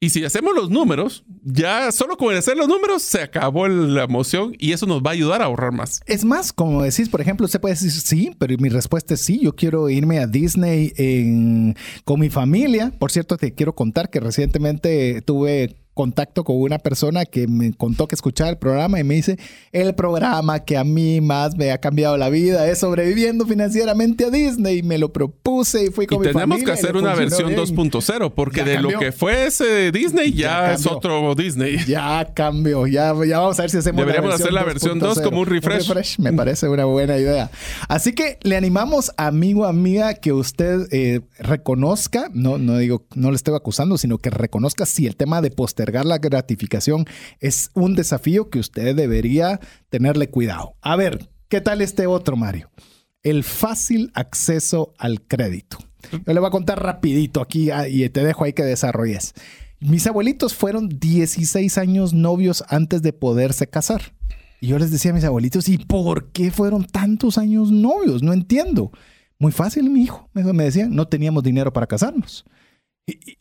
Y si hacemos los números, ya solo con hacer los números se acabó la emoción y eso nos va a ayudar a ahorrar más. Es más, como decís, por ejemplo, usted puede decir sí, pero mi respuesta es sí. Yo quiero irme a Disney con mi familia. Por cierto, te quiero contar que recientemente tuve contacto con una persona que me contó que escuchaba el programa y me dice, el programa que a mí más me ha cambiado la vida es sobreviviendo financieramente a Disney. Y me lo propuse y fui con y mi tenemos que hacer una versión 2.0 porque de lo que fue ese Disney ya, es otro Disney. Ya cambió, ya, ya vamos a ver si hacemos Deberíamos hacer la versión 2 como un refresh. Me parece una buena idea. Así que le animamos, amigo, amiga, que usted eh, reconozca, no, no digo, no le estoy acusando, sino que reconozca si el tema de poster la gratificación es un desafío que usted debería tenerle cuidado. A ver, ¿qué tal este otro, Mario? El fácil acceso al crédito. Yo le voy a contar rapidito aquí ah, y te dejo ahí que desarrolles. Mis abuelitos fueron 16 años novios antes de poderse casar. Y yo les decía a mis abuelitos, ¿y por qué fueron tantos años novios? No entiendo. Muy fácil, mi hijo. Me decían, no teníamos dinero para casarnos.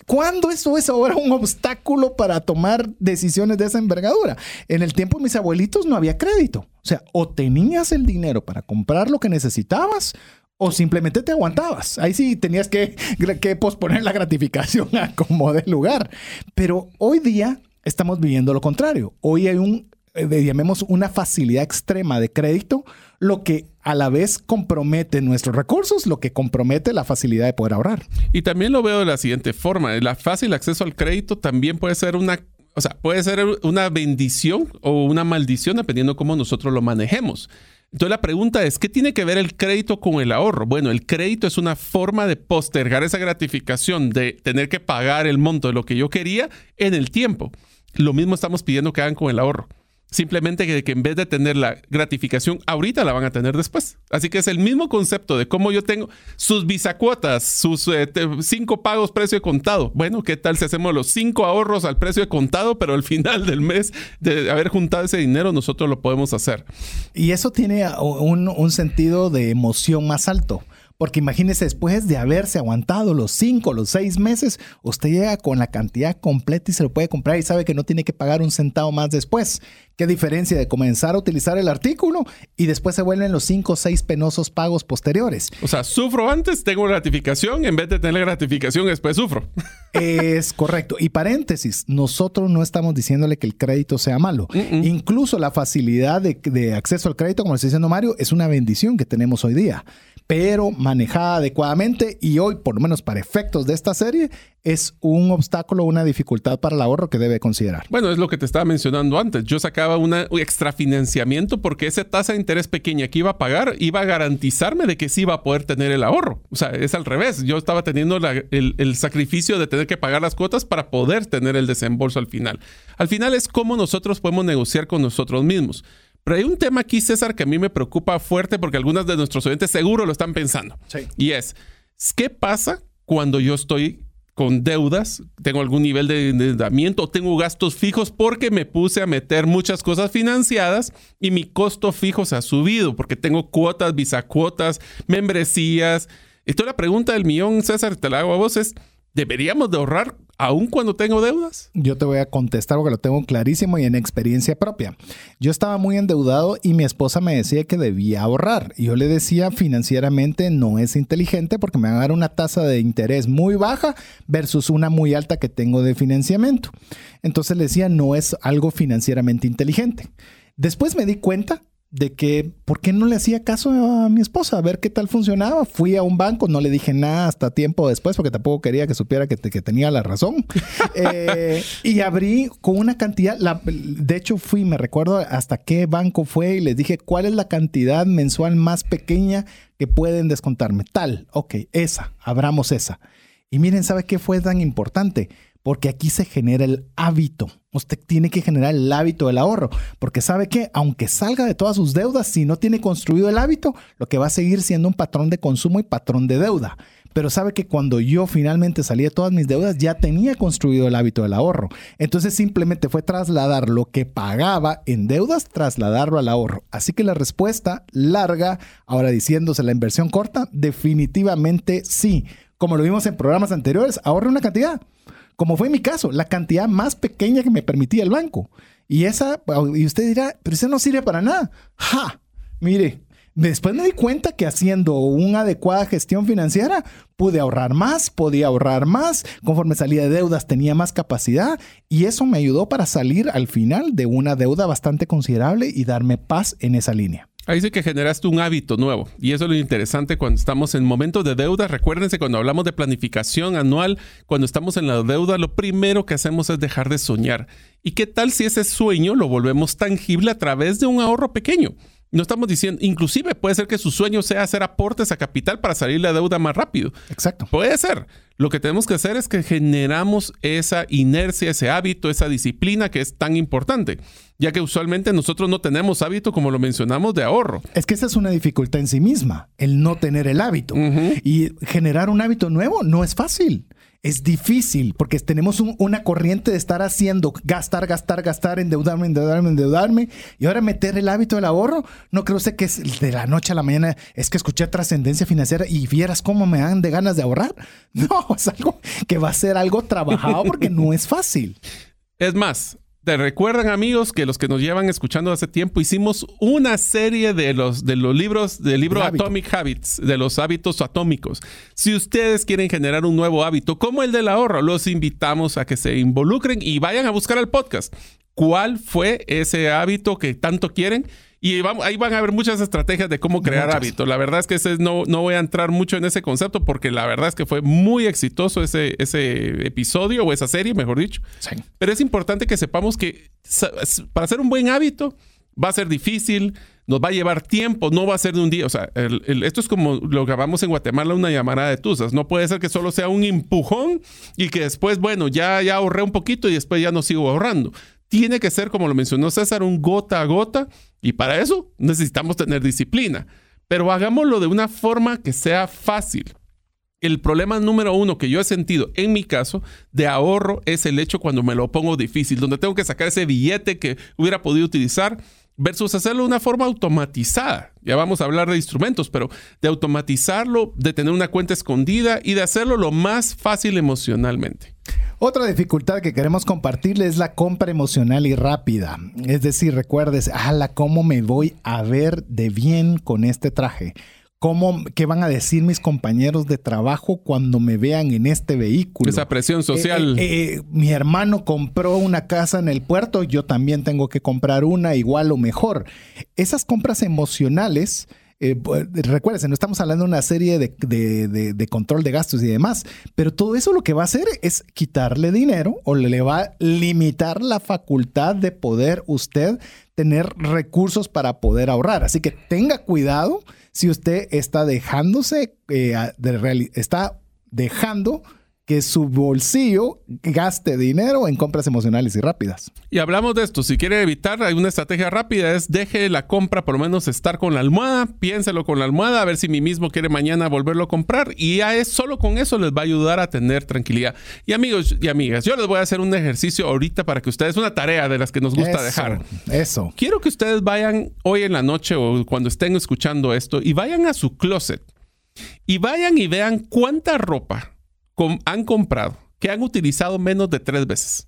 ¿Cuándo eso es ahora un obstáculo para tomar decisiones de esa envergadura? En el tiempo de mis abuelitos no había crédito. O sea, o tenías el dinero para comprar lo que necesitabas o simplemente te aguantabas. Ahí sí tenías que, posponer la gratificación a como de lugar. Pero hoy día estamos viviendo lo contrario. Hoy hay un, llamemos, una facilidad extrema de crédito, lo que a la vez compromete nuestros recursos, lo que compromete la facilidad de poder ahorrar. Y también lo veo de la siguiente forma. La fácil acceso al crédito también puede ser una o sea, puede ser una bendición o una maldición dependiendo cómo nosotros lo manejemos. Entonces la pregunta es, ¿qué tiene que ver el crédito con el ahorro? Bueno, el crédito es una forma de postergar esa gratificación, de tener que pagar el monto de lo que yo quería en el tiempo. Lo mismo estamos pidiendo que hagan con el ahorro. Simplemente que, en vez de tener la gratificación ahorita la van a tener después. Así que es el mismo concepto de cómo yo tengo sus bisacuotas, sus eh, cinco pagos precio de contado. Bueno, ¿qué tal si hacemos los cinco ahorros al precio de contado, pero al final del mes de haber juntado ese dinero nosotros lo podemos hacer? Y eso tiene un sentido de emoción más alto. Porque imagínese, después de haberse aguantado los cinco, los seis meses, usted llega con la cantidad completa y se lo puede comprar y sabe que no tiene que pagar un centavo más después. ¿Qué diferencia de comenzar a utilizar el artículo y después se vuelven los cinco o seis penosos pagos posteriores? O sea, sufro antes, tengo gratificación, en vez de tener gratificación, después sufro. Es correcto. Y paréntesis, nosotros no estamos diciéndole que el crédito sea malo. Incluso la facilidad de, de acceso al crédito, como está diciendo Mario, es una bendición que tenemos hoy día pero manejada adecuadamente y hoy, por lo menos para efectos de esta serie, es un obstáculo, una dificultad para el ahorro que debe considerar. Bueno, es lo que te estaba mencionando antes. Yo sacaba un extrafinanciamiento porque esa tasa de interés pequeña que iba a pagar iba a garantizarme de que sí iba a poder tener el ahorro. O sea, es al revés. Yo estaba teniendo el, el sacrificio de tener que pagar las cuotas para poder tener el desembolso al final. Al final es cómo nosotros podemos negociar con nosotros mismos. Pero hay un tema aquí, César, que a mí me preocupa fuerte porque algunos de nuestros oyentes seguro lo están pensando. Y es, ¿qué pasa cuando yo estoy con deudas, tengo algún nivel de endeudamiento, tengo gastos fijos porque me puse a meter muchas cosas financiadas y mi costo fijo se ha subido porque tengo cuotas, cuotas, membresías. Entonces la pregunta del millón, César, te la hago a vos, es, ¿deberíamos de ahorrar aún cuando tengo deudas? Yo te voy a contestar porque lo tengo clarísimo y en experiencia propia. Yo estaba muy endeudado y mi esposa me decía que debía ahorrar. Y yo le decía financieramente no es inteligente porque me van a dar una tasa de interés muy baja versus una muy alta que tengo de financiamiento. Entonces le decía no es algo financieramente inteligente. Después me di cuenta de que, ¿por qué no le hacía caso a mi esposa? A ver qué tal funcionaba. Fui a un banco, no le dije nada hasta tiempo después, porque tampoco quería que supiera que, tenía la razón. Eh, y abrí con una cantidad, de hecho fui, me recuerdo hasta qué banco fue y les dije, ¿cuál es la cantidad mensual más pequeña que pueden descontarme? Tal, ok, esa, abramos esa. Y miren, ¿sabe qué fue tan importante? porque aquí se genera el hábito. Usted tiene que generar el hábito del ahorro, porque sabe que aunque salga de todas sus deudas, si no tiene construido el hábito, lo que va a seguir siendo un patrón de consumo y patrón de deuda. Pero sabe que cuando yo finalmente salí de todas mis deudas, ya tenía construido el hábito del ahorro. Entonces simplemente fue trasladar lo que pagaba en deudas, trasladarlo al ahorro. Así que la respuesta larga, ahora diciéndose la inversión corta, definitivamente sí. Como lo vimos en programas anteriores, ahorre una cantidad como fue mi caso, la cantidad más pequeña que me permitía el banco. Y esa, y usted dirá, pero eso no sirve para nada. ¡Ja! Mire, después me di cuenta que haciendo una adecuada gestión financiera pude ahorrar más, podía ahorrar más, conforme salía de deudas tenía más capacidad y eso me ayudó para salir al final de una deuda bastante considerable y darme paz en esa línea. Ahí sí que generaste un hábito nuevo. Y eso es lo interesante cuando estamos en momentos de deuda. Recuérdense, cuando hablamos de planificación anual, cuando estamos en la deuda, lo primero que hacemos es dejar de soñar. ¿Y qué tal si ese sueño lo volvemos tangible a través de un ahorro pequeño? No estamos diciendo, inclusive puede ser que su sueño sea hacer aportes a capital para salir de la deuda más rápido. Exacto. Puede ser. Lo que tenemos que hacer es que generamos esa inercia, ese hábito, esa disciplina que es tan importante, ya que usualmente nosotros no tenemos hábito, como lo mencionamos, de ahorro. Es que esa es una dificultad en sí misma, el no tener el hábito. Y generar un hábito nuevo no es fácil es difícil porque tenemos una corriente de estar haciendo gastar, gastar, gastar, endeudarme, endeudarme, endeudarme y ahora meter el hábito del ahorro. No creo sé que es de la noche a la mañana. Es que escuché trascendencia financiera y vieras cómo me dan de ganas de ahorrar. No, es algo que va a ser algo trabajado porque no es fácil. Es más, te recuerdan, amigos, que los que nos llevan escuchando hace tiempo hicimos una serie de los, de los libros del libro Atomic Habits, de los hábitos atómicos. Si ustedes quieren generar un nuevo hábito como el del ahorro, los invitamos a que se involucren y vayan a buscar el podcast. ¿Cuál fue ese hábito que tanto quieren? Y ahí van a haber muchas estrategias de cómo crear hábitos. La verdad es que ese no, no voy a entrar mucho en ese concepto porque la verdad es que fue muy exitoso ese, ese episodio o esa serie, mejor dicho. Pero es importante que sepamos que para hacer un buen hábito va a ser difícil, nos va a llevar tiempo, no va a ser de un día. O sea, esto es como lo grabamos en Guatemala, una llamada de tuzas. No puede ser que solo sea un empujón y que después, bueno, ya, ya ahorré un poquito y después ya no sigo ahorrando tiene que ser, como lo mencionó César, un gota a gota y para eso necesitamos tener disciplina. Pero hagámoslo de una forma que sea fácil. El problema número uno que yo he sentido en mi caso de ahorro es el hecho cuando me lo pongo difícil, donde tengo que sacar ese billete que hubiera podido utilizar versus hacerlo de una forma automatizada. Ya vamos a hablar de instrumentos, pero de automatizarlo, de tener una cuenta escondida y de hacerlo lo más fácil emocionalmente. Otra dificultad que queremos compartirle es la compra emocional y rápida. Es decir, recuerdes, ala, ¿cómo me voy a ver de bien con este traje? ¿Cómo, ¿Qué van a decir mis compañeros de trabajo cuando me vean en este vehículo? Esa presión social. Eh, eh, eh, mi hermano compró una casa en el puerto, yo también tengo que comprar una igual o mejor. Esas compras emocionales eh, no estamos hablando de una serie de, control de gastos y demás, pero todo eso lo que va a hacer es quitarle dinero o le va a limitar la facultad de poder usted tener recursos para poder ahorrar. Así que tenga cuidado si usted está dejándose, eh, de, está dejando que su bolsillo gaste dinero en compras emocionales y rápidas. Y hablamos de esto. Si quiere evitar, hay una estrategia rápida, es deje la compra por lo menos estar con la almohada, piénselo con la almohada, a ver si mi mismo quiere mañana volverlo a comprar. Y ya es solo con eso les va a ayudar a tener tranquilidad. Y amigos y amigas, yo les voy a hacer un ejercicio ahorita para que ustedes, una tarea de las que nos gusta dejar. Eso. Quiero que ustedes vayan hoy en la noche o cuando estén escuchando esto y vayan a su closet y vayan y vean cuánta ropa han comprado, que han utilizado menos de tres veces.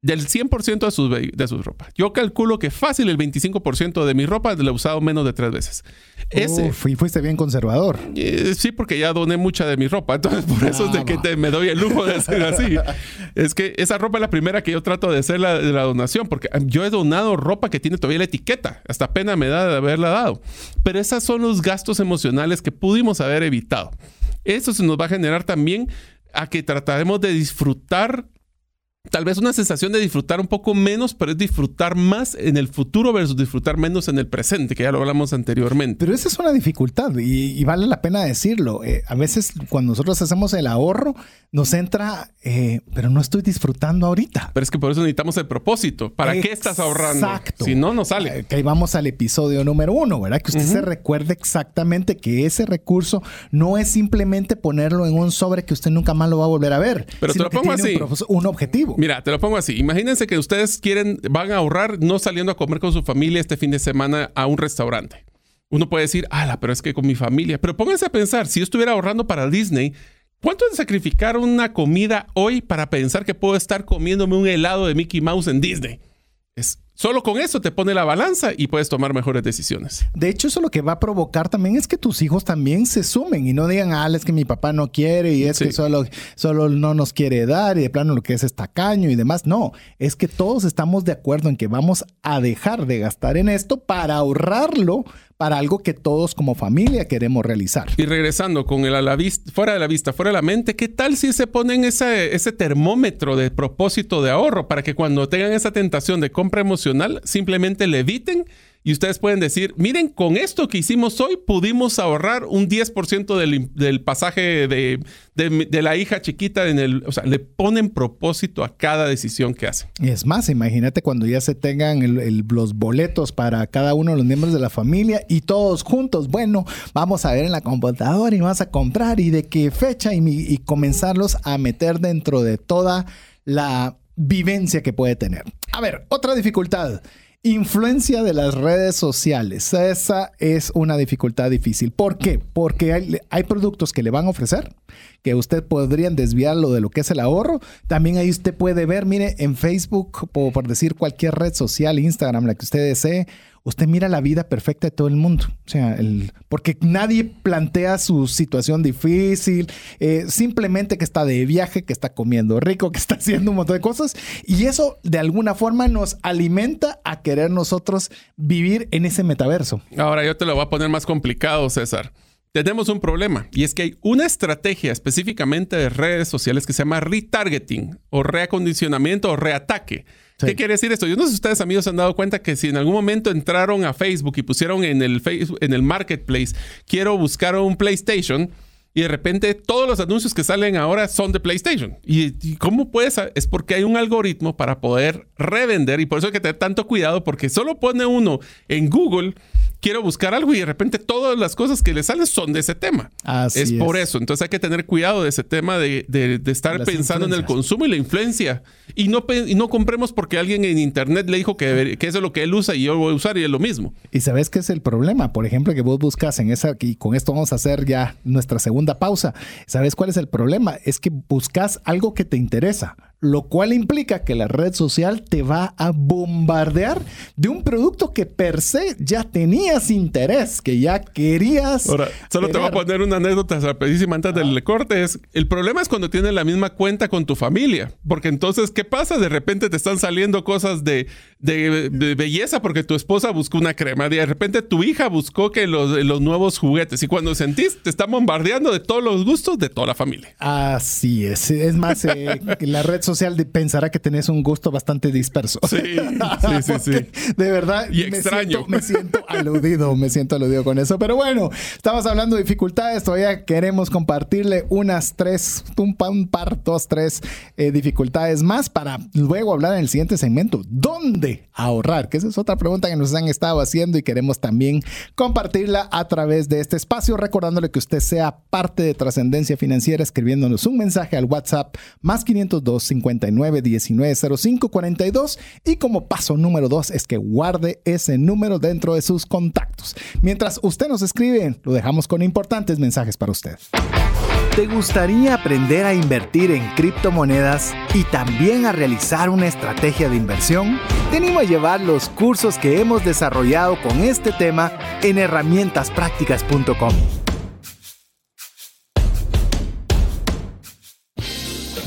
Del 100% de sus, de sus ropas. Yo calculo que fácil el 25% de mi ropa la he usado menos de tres veces. Ese, fuiste bien conservador. Eh, sí, porque ya doné mucha de mi ropa. Entonces, por eso es de que me doy el lujo de hacer así. es que esa ropa es la primera que yo trato de hacer la, de la donación, porque yo he donado ropa que tiene todavía la etiqueta. Hasta pena me da de haberla dado. Pero esos son los gastos emocionales que pudimos haber evitado. Eso se nos va a generar también a que trataremos de disfrutar tal vez una sensación de disfrutar un poco menos, pero es disfrutar más en el futuro versus disfrutar menos en el presente, que ya lo hablamos anteriormente. Pero esa es una dificultad y, vale la pena decirlo. Eh, a veces cuando nosotros hacemos el ahorro, nos entra, eh, pero no estoy disfrutando ahorita. Pero es que por eso necesitamos el propósito. ¿Para qué estás ahorrando? Exacto. Si no, no sale. Eh, que ahí vamos al episodio número uno, ¿verdad? Que usted se recuerde exactamente que ese recurso no es simplemente ponerlo en un sobre que usted nunca más lo va a volver a ver. Pero te lo pongo así. un objetivo. Mira, te lo pongo así. Imagínense que ustedes quieren, van a ahorrar no saliendo a comer con su familia este fin de semana a un restaurante. Uno puede decir, ala, pero es que con mi familia. Pero pónganse a pensar, si yo estuviera ahorrando para Disney, ¿cuánto es sacrificar una comida hoy para pensar que puedo estar comiéndome un helado de Mickey Mouse en Disney? Es Solo con eso te pone la balanza y puedes tomar mejores decisiones. De hecho, eso lo que va a provocar también es que tus hijos también se sumen y no digan, ah, es que mi papá no quiere y es que solo, solo no nos quiere dar y de plano lo que es es tacaño y demás. No, es que todos estamos de acuerdo en que vamos a dejar de gastar en esto para ahorrarlo para algo que todos como familia queremos realizar. Y regresando con el a la vista, fuera de la vista, fuera de la mente, ¿qué tal si se ponen ese, ese termómetro de propósito de ahorro para que cuando tengan esa tentación de compra emocional, simplemente le eviten y ustedes pueden decir, miren, con esto que hicimos hoy pudimos ahorrar un 10% del, del, pasaje de, de, la hija chiquita en el... O sea, le ponen propósito a cada decisión que hacen. Es más, imagínate cuando ya se tengan los boletos para cada uno de los miembros de la familia y todos juntos, bueno, vamos a ver en la computadora y vas a comprar y de qué fecha y, y comenzarlos a meter dentro de toda la vivencia que puede tener. A ver, otra dificultad. Influencia de las redes sociales. Esa es una dificultad difícil. ¿Por qué? Porque hay, productos que le van a ofrecer que usted podrían desviarlo de lo que es el ahorro. También ahí usted puede ver, mire, en Facebook, por, por decir cualquier red social, Instagram, la que usted desee, usted mira la vida perfecta de todo el mundo. O sea, porque nadie plantea su situación difícil, eh, simplemente que está de viaje, que está comiendo rico, que está haciendo un montón de cosas. Y eso de alguna forma nos alimenta a querer nosotros vivir en ese metaverso. Ahora yo te lo voy a poner más complicado, César. Tenemos un problema y es que hay una estrategia específicamente de redes sociales que se llama retargeting o reacondicionamiento o reataque ¿Qué quiere decir esto? Yo no sé si ustedes amigos se han dado cuenta que si en algún momento entraron a Facebook y pusieron en el, Facebook, en el marketplace, quiero buscar un PlayStation, y de repente todos los anuncios que salen ahora son de PlayStation. ¿Y, cómo puedes? Es porque hay un algoritmo para poder revender y por eso hay que tener tanto cuidado porque solo pone uno en Google quiero buscar algo y de repente todas las cosas que le salen son de ese tema. es, por eso. Entonces hay que tener cuidado de ese tema de, de, estar pensando en el consumo y la influencia. Y no, y no compremos porque alguien en internet le dijo que, que, eso es lo que él usa y yo voy a usar y es lo mismo. Y sabes qué es el problema. Por ejemplo, que vos buscas en esa, y con esto vamos a hacer ya nuestra segunda pausa. ¿Sabes cuál es el problema? Es que buscas algo que te interesa lo cual implica que la red social te va a bombardear de un producto que per se ya tenías interés, que ya querías. Ahora, solo te voy a poner una anécdota rapidísima antes del corte. Es, el problema es cuando tienes la misma cuenta con tu familia, porque entonces, ¿qué pasa? De repente te están saliendo cosas de, de, belleza porque tu esposa buscó una crema, de repente tu hija buscó que los, los nuevos juguetes, y cuando sentís, te están bombardeando de todos los gustos de toda la familia. Así es. Es más, eh, la red social pensará que tenés un gusto bastante disperso. Sí, sí, sí, De verdad. Y extraño. Me siento, aludido, me siento aludido con eso. Pero bueno, estamos hablando de dificultades. Todavía queremos compartirle unas tres, un, par, dos, tres eh, dificultades más para luego hablar en el siguiente segmento. ¿Dónde ahorrar? Que esa es otra pregunta que nos han estado haciendo y queremos también compartirla a través de este espacio. Recordándole que usted sea parte de Trascendencia Financiera escribiéndonos un mensaje al WhatsApp más 502 59 19 05 42 y como paso número dos es que guarde ese número dentro de sus contactos. Mientras usted nos escribe, lo dejamos con importantes mensajes para usted. ¿Te gustaría aprender a invertir en criptomonedas y también a realizar una estrategia de inversión? Te animo a llevar los cursos que hemos desarrollado con este tema en herramientasprácticas.com.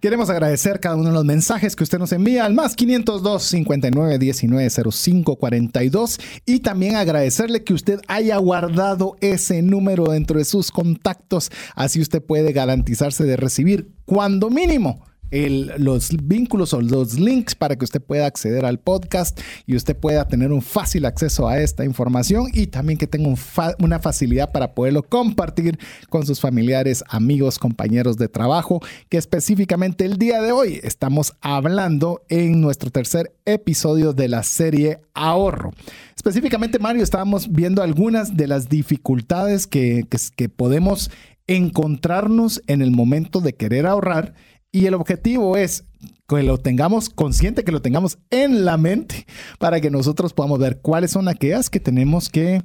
Queremos agradecer cada uno de los mensajes que usted nos envía al más 502 59 19 05 42 y también agradecerle que usted haya guardado ese número dentro de sus contactos. Así usted puede garantizarse de recibir cuando mínimo los vínculos o los links para que usted pueda acceder al podcast y usted pueda tener un fácil acceso a esta información y también que tenga una facilidad para poderlo compartir con sus familiares, amigos, compañeros de trabajo, que específicamente el día de hoy estamos hablando en nuestro tercer episodio de la serie Ahorro. Específicamente, Mario, estábamos viendo algunas de las dificultades que, que podemos encontrarnos en el momento de querer ahorrar y el objetivo es que lo tengamos consciente, que lo tengamos en la mente para que nosotros podamos ver cuáles son aquellas que tenemos que,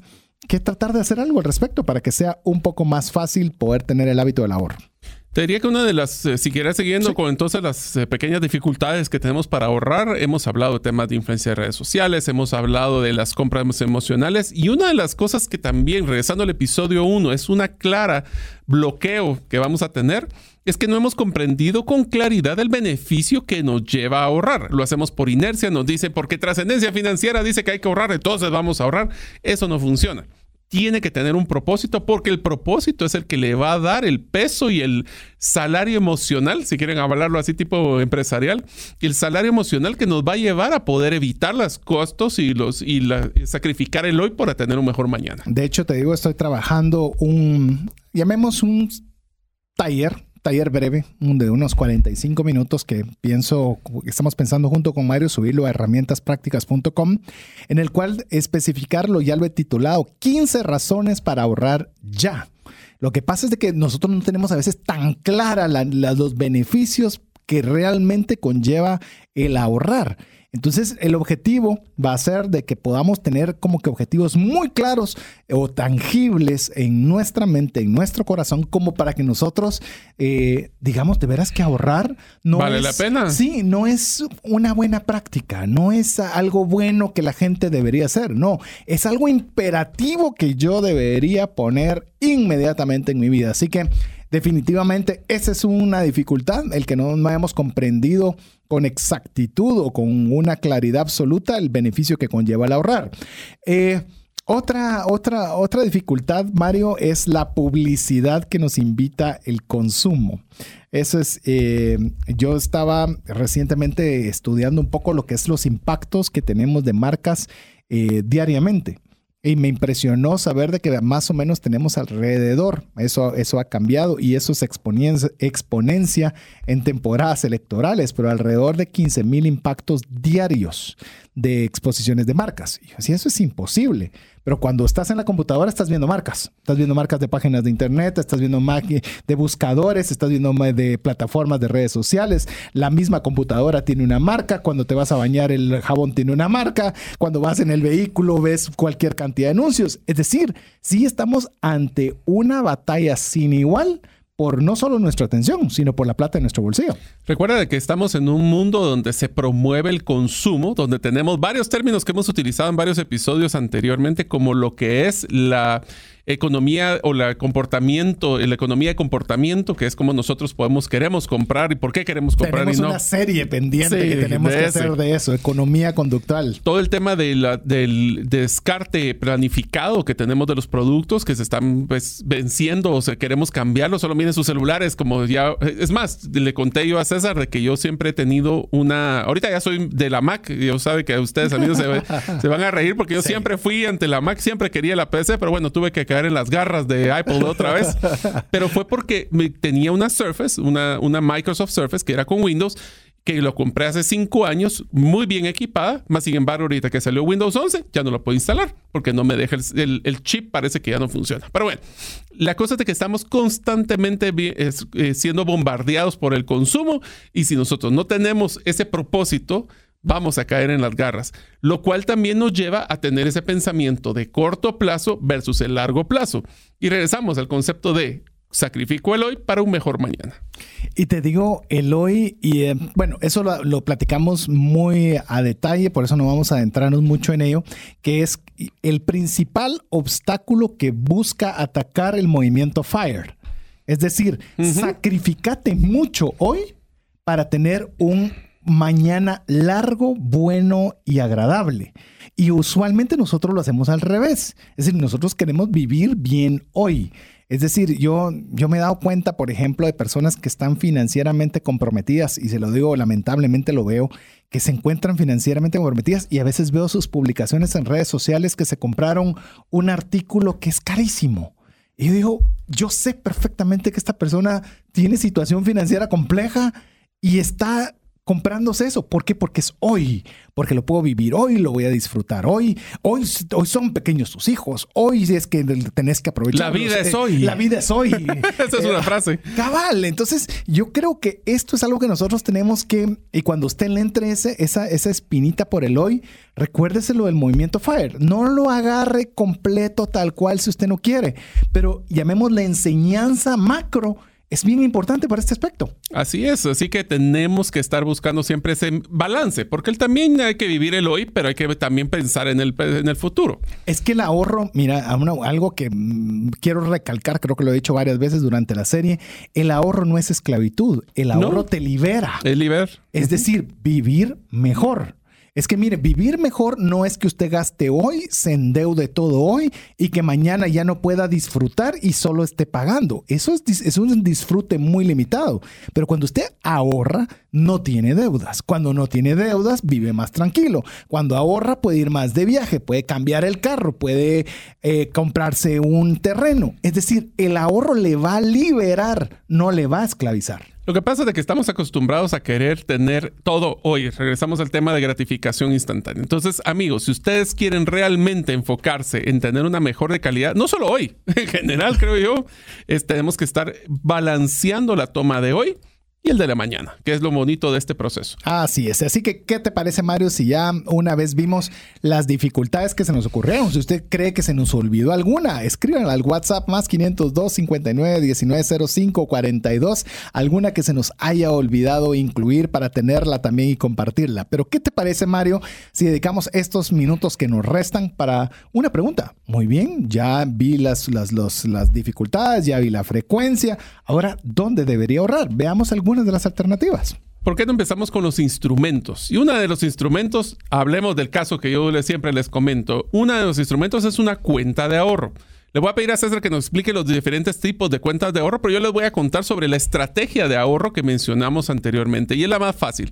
que tratar de hacer algo al respecto para que sea un poco más fácil poder tener el hábito del ahorro. Te diría que una de las, eh, si quieres siguiendo con entonces las eh, pequeñas dificultades que tenemos para ahorrar, hemos hablado de temas de influencia de redes sociales, hemos hablado de las compras emocionales y una de las cosas que también, regresando al episodio 1, es una clara bloqueo que vamos a tener, es que no hemos comprendido con claridad el beneficio que nos lleva a ahorrar. Lo hacemos por inercia, nos dice, porque trascendencia financiera dice que hay que ahorrar, entonces vamos a ahorrar. Eso no funciona tiene que tener un propósito porque el propósito es el que le va a dar el peso y el salario emocional, si quieren hablarlo así tipo empresarial, el salario emocional que nos va a llevar a poder evitar los costos y los y sacrificar el hoy para tener un mejor mañana. De hecho, te digo, estoy trabajando un llamemos un taller taller breve de unos 45 minutos que pienso, estamos pensando junto con Mario subirlo a herramientasprácticas.com, en el cual especificarlo, ya lo he titulado, 15 razones para ahorrar ya. Lo que pasa es de que nosotros no tenemos a veces tan clara los beneficios que realmente conlleva el ahorrar. Entonces, el objetivo va a ser de que podamos tener como que objetivos muy claros o tangibles en nuestra mente, en nuestro corazón, como para que nosotros eh, digamos de veras que ahorrar no vale la pena. Sí, no es una buena práctica, no es algo bueno que la gente debería hacer, no, es algo imperativo que yo debería poner inmediatamente en mi vida. Así que definitivamente esa es una dificultad, el que no hayamos comprendido con exactitud o con una claridad absoluta el beneficio que conlleva el ahorrar. Eh, otra, otra, otra dificultad, Mario, es la publicidad que nos invita el consumo. Eso es, eh, yo estaba recientemente estudiando un poco lo que es los impactos que tenemos de marcas eh, diariamente. Y me impresionó saber de que más o menos tenemos alrededor. Eso, eso ha cambiado y eso es exponencia, exponencia en temporadas electorales, pero alrededor de 15 mil impactos diarios de exposiciones de marcas. Y así eso es imposible. Pero cuando estás en la computadora estás viendo marcas. Estás viendo marcas de páginas de internet, estás viendo de buscadores, estás viendo de plataformas de redes sociales. La misma computadora tiene una marca. Cuando te vas a bañar el jabón tiene una marca. Cuando vas en el vehículo ves cualquier cantidad de anuncios. Es decir, sí estamos ante una batalla sin igual por no solo nuestra atención, sino por la plata en nuestro bolsillo. Recuerda que estamos en un mundo donde se promueve el consumo, donde tenemos varios términos que hemos utilizado en varios episodios anteriormente, como lo que es la economía o la comportamiento, la economía de comportamiento, que es como nosotros podemos, queremos comprar y por qué queremos comprar tenemos y no. una serie pendiente que tenemos que hacer de eso, economía conductual. Todo el tema de la, del descarte planificado que tenemos de los productos que se están pues, venciendo o sea, queremos cambiarlo, solo miren sus celulares, como ya, es más, le conté yo a César de que yo siempre he tenido una, ahorita ya soy de la Mac, yo sabe que ustedes amigos se, se van a reír porque yo siempre fui ante la Mac, siempre quería la PC, pero bueno, tuve que en las garras de Apple otra vez. Pero fue porque tenía una Surface, una, una Microsoft Surface que era con Windows que lo compré hace cinco años, muy bien equipada, más sin embargo, ahorita que salió Windows 11, ya no lo puedo instalar, porque no me deja el, chip, parece que ya no funciona. Pero bueno, la cosa es de que estamos constantemente eh, siendo bombardeados por el consumo, y si nosotros no tenemos ese propósito, vamos a caer en las garras, lo cual también nos lleva a tener ese pensamiento de corto plazo versus el largo plazo. Y regresamos al concepto de sacrifico el hoy para un mejor mañana. Y te digo, el hoy, y eh, bueno, eso lo, platicamos muy a detalle, por eso no vamos a adentrarnos mucho en ello, que es el principal obstáculo que busca atacar el movimiento FIRE. Es decir, sacrificate mucho hoy para tener un mañana largo, bueno y agradable. Y usualmente nosotros lo hacemos al revés. Es decir, nosotros queremos vivir bien hoy. Es decir, yo, yo me he dado cuenta, por ejemplo, de personas que están financieramente comprometidas, y se lo digo, lamentablemente lo veo, que se encuentran financieramente comprometidas y a veces veo sus publicaciones en redes sociales que se compraron un artículo que es carísimo. Y yo digo, yo sé perfectamente que esta persona tiene situación financiera compleja y está comprándose eso. ¿Por qué? Porque es hoy, porque lo puedo vivir hoy, lo voy a disfrutar hoy. Hoy, hoy son pequeños tus hijos. Hoy es que tenés que aprovechar. La vida es hoy. La vida es hoy. Esa es una frase. Cabal. Entonces, yo creo que esto es algo que nosotros tenemos que, y cuando usted le entre ese, esa, esa espinita por el hoy, recuérdeselo del movimiento FIRE. No lo agarre completo tal cual si usted no quiere, pero llamemos la enseñanza macro es bien importante para este aspecto. Así es, así que tenemos que estar buscando siempre ese balance, porque él también hay que vivir el hoy, pero hay que también pensar en el, en el futuro. Es que el ahorro, mira, algo que mm, quiero recalcar, creo que lo he dicho varias veces durante la serie, el ahorro no es esclavitud, el ahorro te libera. El liber. Es decir, vivir mejor. Es que mire, vivir mejor no es que usted gaste hoy, se endeude todo hoy y que mañana ya no pueda disfrutar y solo esté pagando. Eso es, es un disfrute muy limitado. Pero cuando usted ahorra, no tiene deudas. Cuando no tiene deudas, vive más tranquilo. Cuando ahorra, puede ir más de viaje, puede cambiar el carro, puede eh, comprarse un terreno. Es decir, el ahorro le va a liberar, no le va a esclavizar. Lo que pasa es que estamos acostumbrados a querer tener todo hoy. Regresamos al tema de gratificación instantánea. Entonces, amigos, si ustedes quieren realmente enfocarse en tener una mejor de calidad, no solo hoy, en general creo yo, tenemos que estar balanceando la toma de hoy y el de la mañana, que es lo bonito de este proceso. Así es. Así que, ¿qué te parece, Mario, si ya una vez vimos las dificultades que se nos ocurrieron? Si usted cree que se nos olvidó alguna, escríbanla al WhatsApp más 502 59 19 05 42, alguna que se nos haya olvidado incluir para tenerla también y compartirla. Pero, ¿qué te parece, Mario, si dedicamos estos minutos que nos restan para una pregunta? Muy bien, ya vi las, las, las dificultades, ya vi la frecuencia. Ahora, ¿dónde debería ahorrar? Veamos alguna de las alternativas. ¿Por qué no empezamos con los instrumentos? Y uno de los instrumentos, hablemos del caso que yo siempre les comento, uno de los instrumentos es una cuenta de ahorro. Le voy a pedir a César que nos explique los diferentes tipos de cuentas de ahorro, pero yo les voy a contar sobre la estrategia de ahorro que mencionamos anteriormente. Y es la más fácil.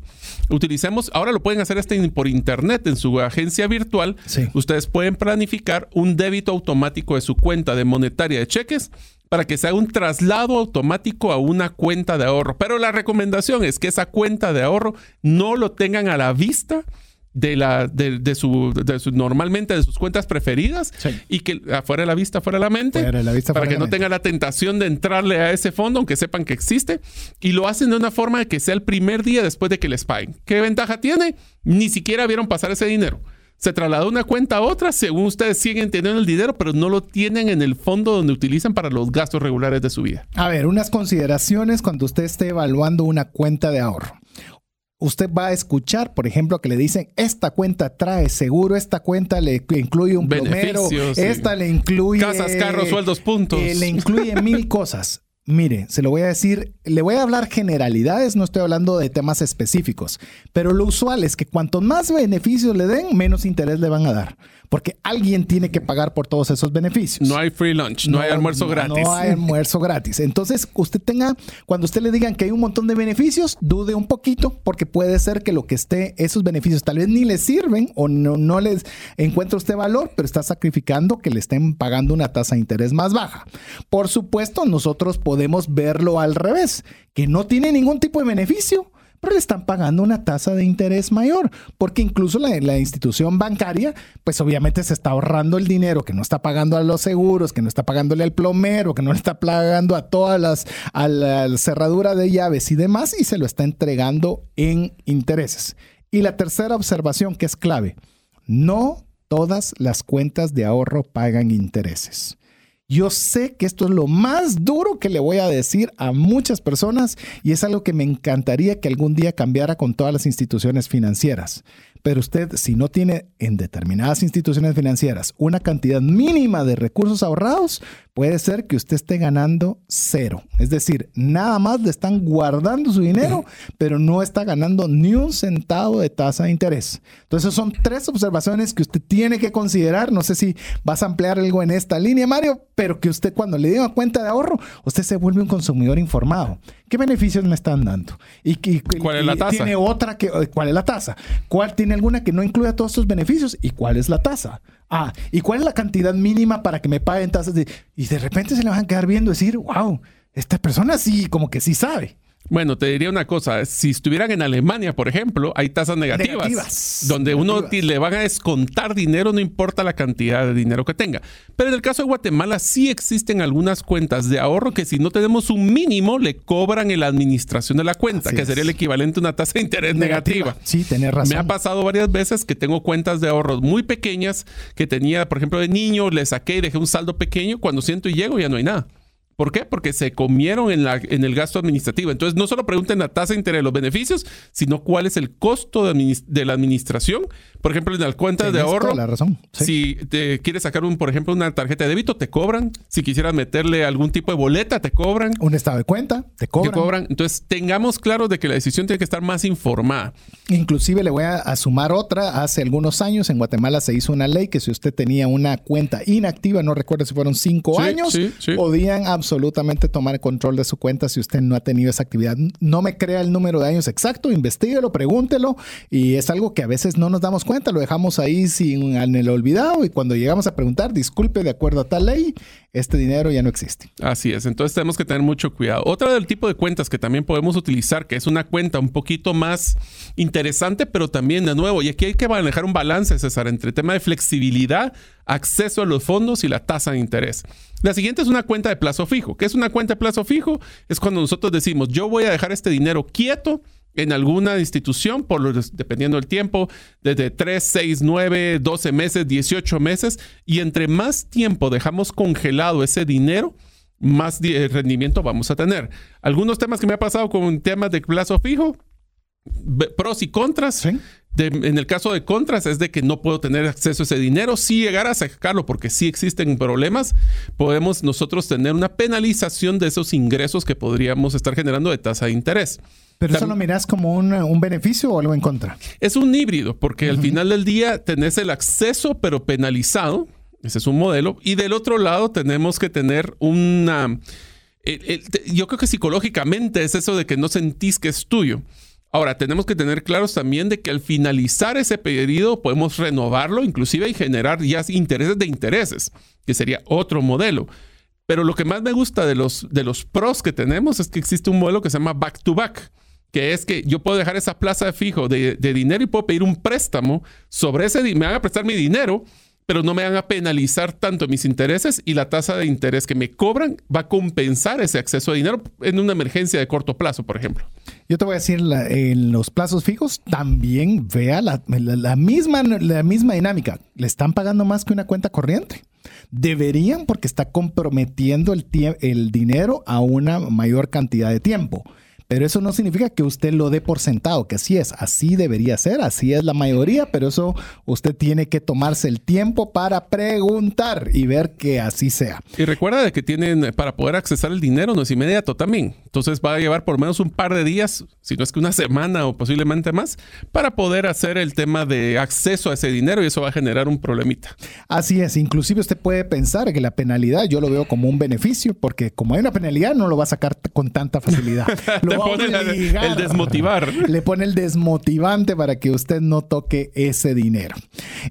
Utilicemos, ahora lo pueden hacer este por internet en su agencia virtual. Ustedes pueden planificar un débito automático de su cuenta de monetaria de cheques para que se haga un traslado automático a una cuenta de ahorro. Pero la recomendación es que esa cuenta de ahorro no lo tengan a la vista de la de, su, normalmente de sus cuentas preferidas y que afuera de la vista fuera de la mente para que no tenga la tentación de entrarle a ese fondo aunque sepan que existe y lo hacen de una forma de que sea el primer día después de que les paguen ¿qué ventaja tiene? ni siquiera vieron pasar ese dinero se trasladó una cuenta a otra, según ustedes siguen teniendo el dinero, pero no lo tienen en el fondo donde utilizan para los gastos regulares de su vida. A ver, unas consideraciones cuando usted esté evaluando una cuenta de ahorro. Usted va a escuchar, por ejemplo, que le dicen, esta cuenta trae seguro, esta cuenta le incluye un plomero, esta le incluye... Casas, carros, sueldos, puntos. Eh, le incluye mil cosas. Mire, se lo voy a decir, le voy a hablar generalidades, no estoy hablando de temas específicos, pero lo usual es que cuanto más beneficios le den, menos interés le van a dar porque alguien tiene que pagar por todos esos beneficios. No hay free lunch, no, hay almuerzo gratis. No hay almuerzo gratis. Entonces, usted tenga, cuando usted le digan que hay un montón de beneficios, dude un poquito, porque puede ser que lo que esté, esos beneficios tal vez ni le sirven o no, no les encuentra usted valor, pero está sacrificando que le estén pagando una tasa de interés más baja. Por supuesto, nosotros podemos verlo al revés, que no tiene ningún tipo de beneficio pero le están pagando una tasa de interés mayor, porque incluso la, institución bancaria, pues obviamente se está ahorrando el dinero que no está pagando a los seguros, que no está pagándole al plomero, que no le está pagando a todas las, a cerradura de llaves y demás, y se lo está entregando en intereses. Y la tercera observación que es clave, no todas las cuentas de ahorro pagan intereses. Yo sé que esto es lo más duro que le voy a decir a muchas personas y es algo que me encantaría que algún día cambiara con todas las instituciones financieras. Pero usted, si no tiene en determinadas instituciones financieras una cantidad mínima de recursos ahorrados, puede ser que usted esté ganando cero. Es decir, nada más le están guardando su dinero, pero no está ganando ni un centavo de tasa de interés. Entonces, son tres observaciones que usted tiene que considerar. No sé si vas a ampliar algo en esta línea, Mario, pero que usted cuando le diga cuenta de ahorro, usted se vuelve un consumidor informado. ¿Qué beneficios me están dando? ¿Y, cuál es la tasa? Tiene otra que, ¿cuál es la tasa? ¿Cuál tiene alguna que no incluya todos estos beneficios? ¿Y cuál es la tasa? Ah, ¿y cuál es la cantidad mínima para que me paguen tasas? De, y de repente se le van a quedar viendo decir, wow, esta persona sí, como que sí sabe. Bueno, te diría una cosa, si estuvieran en Alemania, por ejemplo, hay tasas negativas, donde uno le van a descontar dinero, no importa la cantidad de dinero que tenga. Pero en el caso de Guatemala sí existen algunas cuentas de ahorro que si no tenemos un mínimo, le cobran en la administración de la cuenta, que sería el equivalente a una tasa de interés negativa. Sí, tenés razón. Me ha pasado varias veces que tengo cuentas de ahorros muy pequeñas que tenía, por ejemplo, de niño, le saqué y dejé un saldo pequeño, cuando siento y llego ya no hay nada. ¿Por qué? Porque se comieron en, la, en el gasto administrativo. Entonces, no solo pregunten la tasa de interés de los beneficios, sino cuál es el costo de, la administración. Por ejemplo, en las cuentas de ahorro, la razón. si te quieres sacar, un, por ejemplo, una tarjeta de débito, te cobran. Si quisieras meterle algún tipo de boleta, te cobran. Un estado de cuenta, te cobran. Te cobran. Entonces, tengamos claro de que la decisión tiene que estar más informada. Inclusive le voy a, sumar otra. Hace algunos años en Guatemala se hizo una ley que si usted tenía una cuenta inactiva, no recuerdo si fueron cinco años, podían absolutamente tomar control de su cuenta si usted no ha tenido esa actividad. No me crea el número de años exacto, investiguelo, pregúntelo y es algo que a veces no nos damos cuenta, lo dejamos ahí sin en el olvidado y cuando llegamos a preguntar, disculpe, de acuerdo a tal ley, este dinero ya no existe. Así es, entonces tenemos que tener mucho cuidado. Otra del tipo de cuentas que también podemos utilizar, que es una cuenta un poquito más interesante, pero también de nuevo, y aquí hay que manejar un balance, César, entre el tema de flexibilidad, acceso a los fondos y la tasa de interés. La siguiente es una cuenta de plazo fijo. ¿Qué es una cuenta de plazo fijo? Es cuando nosotros decimos, yo voy a dejar este dinero quieto en alguna institución, por dependiendo del tiempo, desde 3, 6, 9, 12 meses, 18 meses, y entre más tiempo dejamos congelado ese dinero, más rendimiento vamos a tener. Algunos temas que me ha pasado con temas de plazo fijo, pros y contras. En el caso de contras es de que no puedo tener acceso a ese dinero. Si llegara a sacarlo porque sí existen problemas, podemos nosotros tener una penalización de esos ingresos que podríamos estar generando de tasa de interés. ¿Pero eso lo miras como un, beneficio o algo en contra? Es un híbrido, porque al final del día tenés el acceso, pero penalizado Ese es un modelo. Y del otro lado tenemos que tener una... yo creo que psicológicamente es eso de que no sentís que es tuyo. Ahora, tenemos que tener claros también de que al finalizar ese periodo podemos renovarlo, inclusive y generar ya intereses de intereses, que sería otro modelo. Pero lo que más me gusta de los, de los pros que tenemos es que existe un modelo que se llama back to back, que es que yo puedo dejar esa plaza de fijo de, de dinero y puedo pedir un préstamo sobre ese, me van a prestar mi dinero pero no me van a penalizar tanto mis intereses y la tasa de interés que me cobran va a compensar ese acceso a dinero en una emergencia de corto plazo, por ejemplo. Yo te voy a decir, en los plazos fijos también vea la, misma, la misma dinámica. Le están pagando más que una cuenta corriente. Deberían porque está comprometiendo el, el dinero a una mayor cantidad de tiempo. Pero eso no significa que usted lo dé por sentado, que así es, así debería ser, así es la mayoría, pero eso usted tiene que tomarse el tiempo para preguntar y ver que así sea. Y recuerda que tienen, para poder accesar el dinero no es inmediato también. Entonces va a llevar por menos un par de días, si no es que una semana o posiblemente más, para poder hacer el tema de acceso a ese dinero y eso va a generar un problemita. Así es, inclusive usted puede pensar que la penalidad yo lo veo como un beneficio, porque como hay una penalidad no lo va a sacar con tanta facilidad. el desmotivar. Le pone el desmotivante para que usted no toque ese dinero.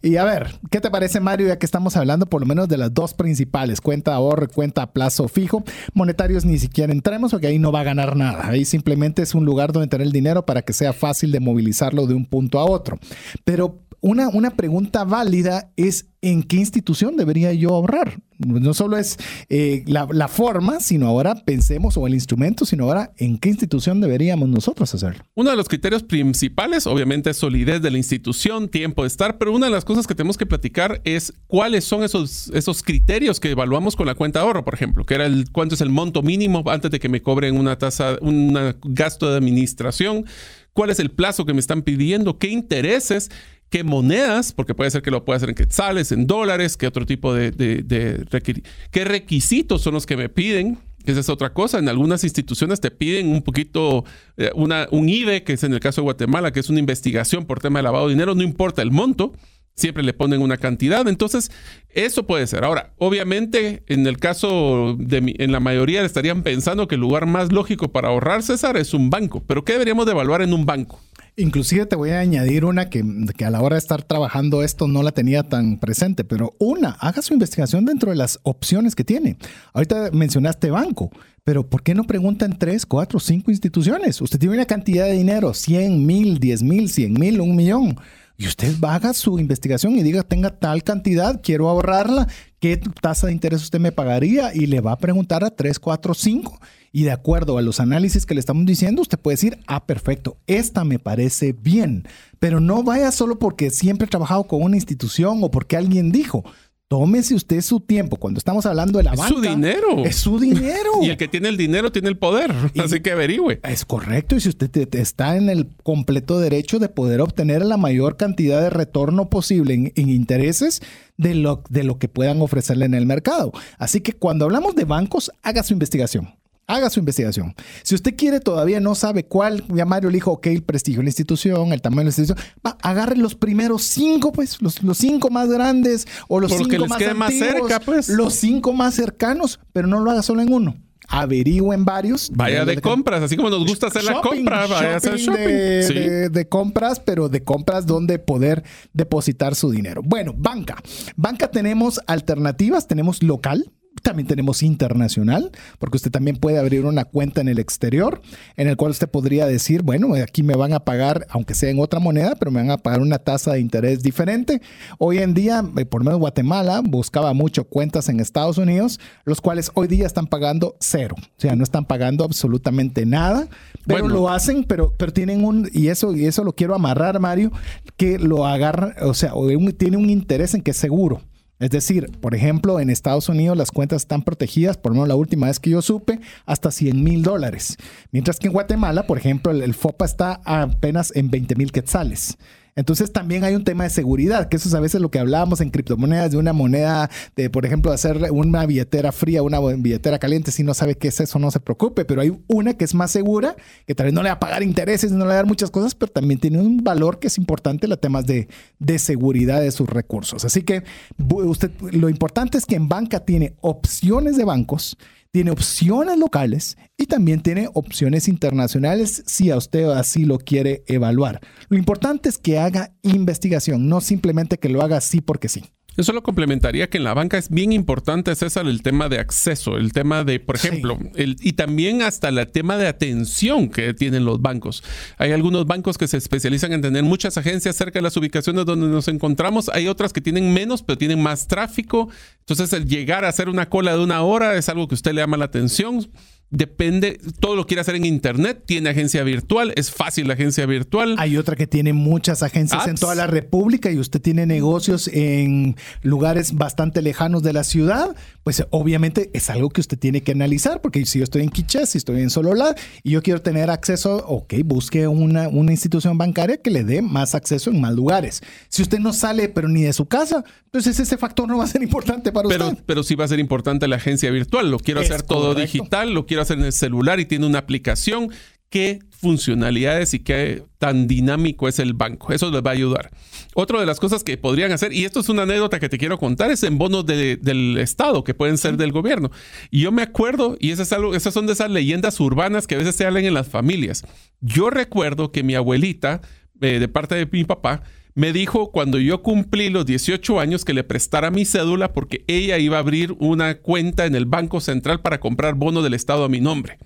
Y a ver, ¿qué te parece, Mario? Ya que estamos hablando por lo menos de las dos principales, cuenta ahorro y cuenta a plazo fijo. Monetarios ni siquiera entremos porque ahí no va a ganar nada. Ahí simplemente es un lugar donde tener el dinero para que sea fácil de movilizarlo de un punto a otro. Pero una, una pregunta válida es ¿en qué institución debería yo ahorrar? No solo es eh, la, forma, sino ahora pensemos, o el instrumento, sino ahora en qué institución deberíamos nosotros hacerlo. Uno de los criterios principales, obviamente, es solidez de la institución, tiempo de estar, pero una de las cosas que tenemos que platicar es cuáles son esos, esos criterios que evaluamos con la cuenta de ahorro, por ejemplo, que era el cuánto es el monto mínimo antes de que me cobren una tasa, un gasto de administración, cuál es el plazo que me están pidiendo, qué intereses qué monedas, porque puede ser que lo pueda hacer en quetzales, en dólares, qué otro tipo de, de, qué requisitos son los que me piden. Esa es otra cosa. En algunas instituciones te piden un poquito, eh, un IDE, que es en el caso de Guatemala, que es una investigación por tema de lavado de dinero, no importa el monto, siempre le ponen una cantidad. Entonces, eso puede ser. Ahora, obviamente, en el caso de en la mayoría estarían pensando que el lugar más lógico para ahorrar, César, es un banco. Pero ¿qué deberíamos de evaluar en un banco? Inclusive te voy a añadir una que, a la hora de estar trabajando esto no la tenía tan presente, pero una, haga su investigación dentro de las opciones que tiene. Ahorita mencionaste banco, pero ¿por qué no preguntan tres, cuatro, cinco instituciones? Usted tiene una cantidad de dinero, 100 mil, 10 mil, 100 mil, un millón. Y usted haga su investigación y diga, tenga tal cantidad, quiero ahorrarla, ¿qué tasa de interés usted me pagaría? Y le va a preguntar a tres, cuatro, cinco y de acuerdo a los análisis que le estamos diciendo, usted puede decir, ah, perfecto, esta me parece bien, pero no vaya solo porque siempre he trabajado con una institución o porque alguien dijo. Tómese usted su tiempo. Cuando estamos hablando de la es banca. Es su dinero. Es su dinero. y el que tiene el dinero tiene el poder. así que averigüe. Es correcto. Y si usted está en el completo derecho de poder obtener la mayor cantidad de retorno posible en, en intereses de lo, de lo que puedan ofrecerle en el mercado. Así que cuando hablamos de bancos, haga su investigación haga su investigación. Si usted quiere, todavía no sabe cuál, ya Mario le dijo, ok, el prestigio de la institución, el tamaño de la institución, va, agarre los primeros cinco, pues, los, cinco más grandes o los cinco más, más cerca, pues. Los cinco más cercanos, pero no lo haga solo en uno averigüen varios. Vaya de, compras, así como nos gusta hacer la compra, vaya a hacer shopping. De, de, compras, pero de compras donde poder depositar su dinero. Bueno, banca. Banca tenemos alternativas, tenemos local, también tenemos internacional, porque usted también puede abrir una cuenta en el exterior, en el cual usted podría decir, bueno, aquí me van a pagar, aunque sea en otra moneda, pero me van a pagar una tasa de interés diferente. Hoy en día, eh, por lo menos Guatemala buscaba mucho cuentas en Estados Unidos, los cuales hoy día están pagando cero. O sea, no están pagando absolutamente nada, pero lo hacen, pero, pero tienen un, y eso, y eso lo quiero amarrar, Mario, que lo agarran, o sea, tiene un interés en que es seguro. Es decir, por ejemplo, en Estados Unidos las cuentas están protegidas, por lo menos la última vez que yo supe, hasta 100 mil dólares. Mientras que en Guatemala, por ejemplo, el, FOPA está apenas en 20 mil quetzales. Entonces también hay un tema de seguridad, que eso es a veces lo que hablábamos en criptomonedas de una moneda, de por ejemplo hacer una billetera fría, una billetera caliente, si no sabe qué es eso, no se preocupe, pero hay una que es más segura, que tal vez no le va a pagar intereses, no le va a dar muchas cosas, pero también tiene un valor que es importante, los temas de, de seguridad de sus recursos. Así que usted, lo importante es que en banca tiene opciones de bancos, tiene opciones locales y también tiene opciones internacionales si a usted así lo quiere evaluar. Lo importante es que haga investigación, no simplemente que lo haga así porque sí. Eso lo complementaría que en la banca es bien importante, César, el tema de acceso, el tema de, por ejemplo, el, y también hasta el tema de atención que tienen los bancos. Hay algunos bancos que se especializan en tener muchas agencias cerca de las ubicaciones donde nos encontramos. Hay otras que tienen menos, pero tienen más tráfico. Entonces, el llegar a hacer una cola de una hora es algo que a usted le llama la atención depende, todo lo quiere hacer en internet, tiene agencia virtual, es fácil la agencia virtual. Hay otra que tiene muchas agencias en toda la República y usted tiene negocios en lugares bastante lejanos de la ciudad, pues obviamente es algo que usted tiene que analizar, porque si yo estoy en Quiché, si estoy en Sololá y yo quiero tener acceso, ok, busque una, una institución bancaria que le dé más acceso en más lugares. Si usted no sale, pero ni de su casa, pues ese factor no va a ser importante para usted. Pero sí va a ser importante la agencia virtual, lo quiero hacer todo digital, lo quiero hacer en el celular y tiene una aplicación. ¿Qué funcionalidades y qué tan dinámico es el banco? Eso les va a ayudar. Otra de las cosas que podrían hacer, y esto es una anécdota que te quiero contar, es en bonos del Estado, que pueden ser del gobierno. Y yo me acuerdo, y es algo, esas son de esas leyendas urbanas que a veces se hablan en las familias. Yo recuerdo que mi abuelita, eh, de parte de mi papá, me dijo cuando yo cumplí los 18 años que le prestara mi cédula porque ella iba a abrir una cuenta en el Banco Central para comprar bono del Estado a mi nombre.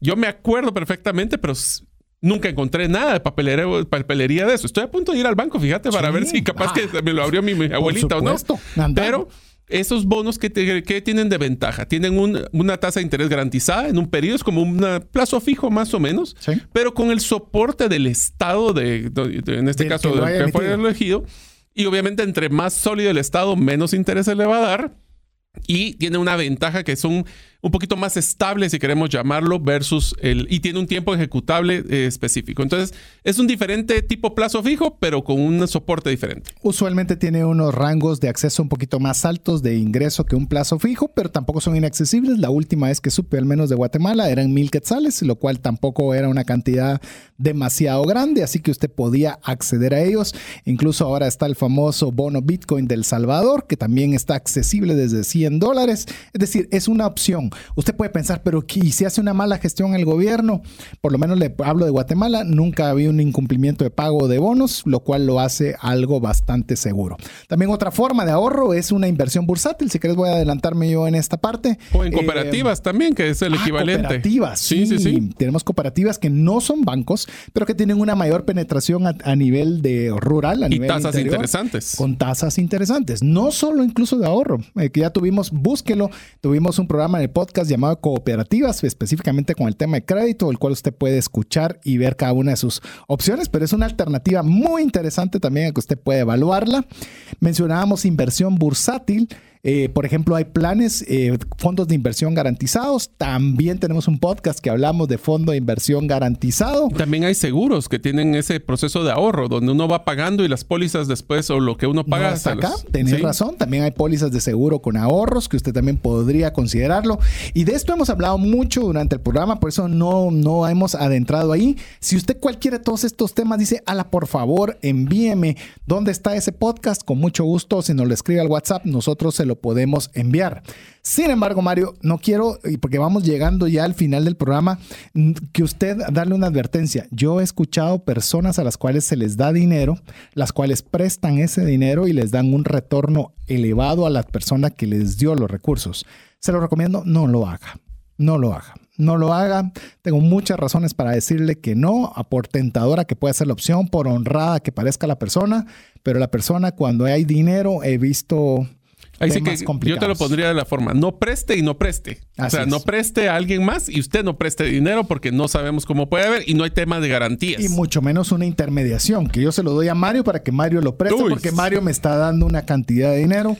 Yo me acuerdo perfectamente, pero nunca encontré nada de papelería, de eso. Estoy a punto de ir al banco, fíjate, para ver si capaz que ah. me lo abrió mi, abuelita o no. Pero esos bonos que, tienen de ventaja, tienen una tasa de interés garantizada en un periodo, es como un plazo fijo más o menos, pero con el soporte del Estado, de, en este caso, que, que fue elegido. Y obviamente, entre más sólido el Estado, menos interés se le va a dar. Y tiene una ventaja que son un poquito más estable, si queremos llamarlo, versus el... y tiene un tiempo ejecutable eh, específico. Entonces, es un diferente tipo plazo fijo, pero con un soporte diferente. Usualmente tiene unos rangos de acceso un poquito más altos de ingreso que un plazo fijo, pero tampoco son inaccesibles. La última vez que supe, al menos de Guatemala, eran mil quetzales, lo cual tampoco era una cantidad demasiado grande, así que usted podía acceder a ellos. Incluso ahora está el famoso bono Bitcoin del Salvador, que también está accesible desde 100 dólares. Es decir, es una opción. Usted puede pensar, pero ¿y si hace una mala gestión el gobierno? Por lo menos le hablo de Guatemala, nunca había un incumplimiento de pago de bonos, lo cual lo hace algo bastante seguro. También otra forma de ahorro es una inversión bursátil. Si querés voy a adelantarme yo en esta parte. O en cooperativas eh, también, que es el ah, equivalente. Cooperativas, sí, sí, sí, Tenemos cooperativas que no son bancos, pero que tienen una mayor penetración a, nivel de rural, a y tasas interesantes. Con tasas interesantes. No solo incluso de ahorro, eh, que ya tuvimos, búsquelo, tuvimos un programa en el podcast llamado Cooperativas, específicamente con el tema de crédito, el cual usted puede escuchar y ver cada una de sus opciones, pero es una alternativa muy interesante también que usted puede evaluarla. Mencionábamos inversión bursátil. Eh, por ejemplo, hay planes, eh, fondos de inversión garantizados. También tenemos un podcast que hablamos de fondo de inversión garantizado. También hay seguros que tienen ese proceso de ahorro, donde uno va pagando y las pólizas después o lo que uno paga. hasta acá, tenés razón. También hay pólizas de seguro con ahorros que usted también podría considerarlo. Y de esto hemos hablado mucho durante el programa, por eso no, no hemos adentrado ahí. Si usted cualquiera de todos estos temas dice, ala, por favor, envíeme dónde está ese podcast. Con mucho gusto, si nos lo escribe al WhatsApp, nosotros se lo podemos enviar. Sin embargo, Mario, no quiero, porque vamos llegando ya al final del programa, que usted darle una advertencia. Yo he escuchado personas a las cuales se les da dinero, las cuales prestan ese dinero y les dan un retorno elevado a la persona que les dio los recursos. Se lo recomiendo, no lo haga. No lo haga. No lo haga. Tengo muchas razones para decirle que no, por tentadora que puede ser la opción, por honrada que parezca la persona, pero la persona cuando hay dinero, he visto Ahí sí que yo te lo pondría de la forma, no preste y no preste. o sea, no preste a alguien más y usted no preste dinero porque no sabemos cómo puede haber y no hay tema de garantías. Y mucho menos una intermediación, que yo se lo doy a Mario para que Mario lo preste porque Mario me está dando una cantidad de dinero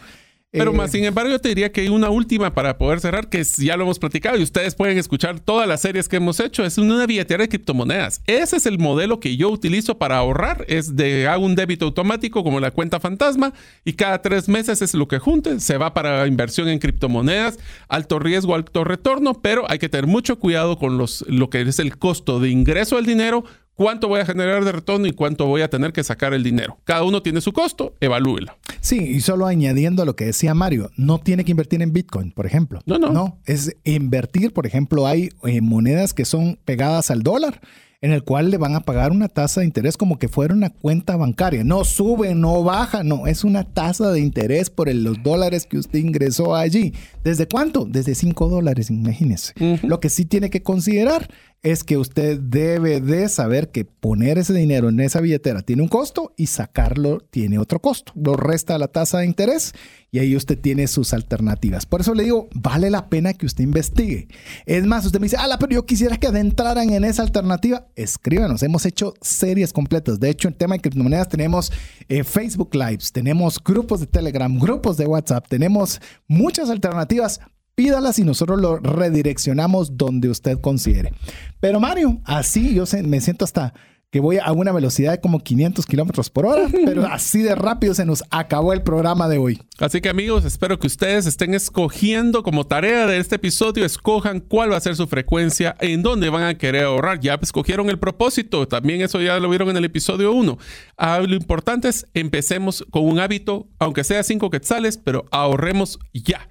Pero más, sin embargo, yo te diría que hay una última para poder cerrar, que ya lo hemos platicado y ustedes pueden escuchar todas las series que hemos hecho. Es una billetera de criptomonedas. Ese es el modelo que yo utilizo para ahorrar. Es de hago un débito automático como la cuenta fantasma y cada tres meses es lo que junte. Se va para inversión en criptomonedas, alto riesgo, alto retorno, pero hay que tener mucho cuidado con los, lo que es el costo de ingreso del dinero cuánto voy a generar de retorno y cuánto voy a tener que sacar el dinero. Cada uno tiene su costo, evalúelo. Sí, y solo añadiendo a lo que decía Mario, no tiene que invertir en Bitcoin, por ejemplo. No, no. No, es invertir, por ejemplo, hay eh, monedas que son pegadas al dólar en el cual le van a pagar una tasa de interés como que fuera una cuenta bancaria. No sube, no baja, no, es una tasa de interés por los dólares que usted ingresó allí. ¿Desde cuánto? Desde 5 dólares, imagínese. Lo que sí tiene que considerar es que usted debe de saber que poner ese dinero en esa billetera tiene un costo y sacarlo tiene otro costo. Lo resta la tasa de interés y ahí usted tiene sus alternativas. Por eso le digo, vale la pena que usted investigue. Es más, usted me dice, ah, pero yo quisiera que adentraran en esa alternativa. Escríbanos, hemos hecho series completas. De hecho, en tema de criptomonedas tenemos eh, Facebook Lives, tenemos grupos de Telegram, grupos de WhatsApp, tenemos muchas alternativas pídalas y nosotros lo redireccionamos donde usted considere. Pero Mario, así yo me siento hasta que voy a una velocidad de como 500 kilómetros por hora, pero así de rápido se nos acabó el programa de hoy. Así que amigos, espero que ustedes estén escogiendo como tarea de este episodio, escojan cuál va a ser su frecuencia, en dónde van a querer ahorrar. Ya escogieron el propósito, también eso ya lo vieron en el episodio 1. Ah, lo importante es empecemos con un hábito, aunque sea 5 quetzales, pero ahorremos ya.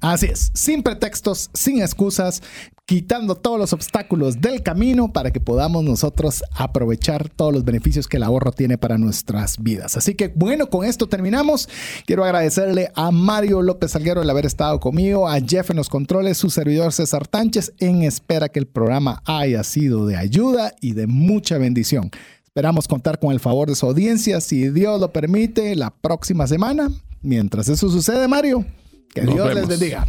Así es, sin pretextos, sin excusas, quitando todos los obstáculos del camino para que podamos nosotros aprovechar todos los beneficios que el ahorro tiene para nuestras vidas. Así que bueno, con esto terminamos. Quiero agradecerle a Mario López Alguero el haber estado conmigo, a Jeff en los controles, su servidor César Tánchez, en espera que el programa haya sido de ayuda y de mucha bendición. Esperamos contar con el favor de su audiencia, si Dios lo permite, la próxima semana. Mientras eso sucede, Mario. Que Dios les bendiga.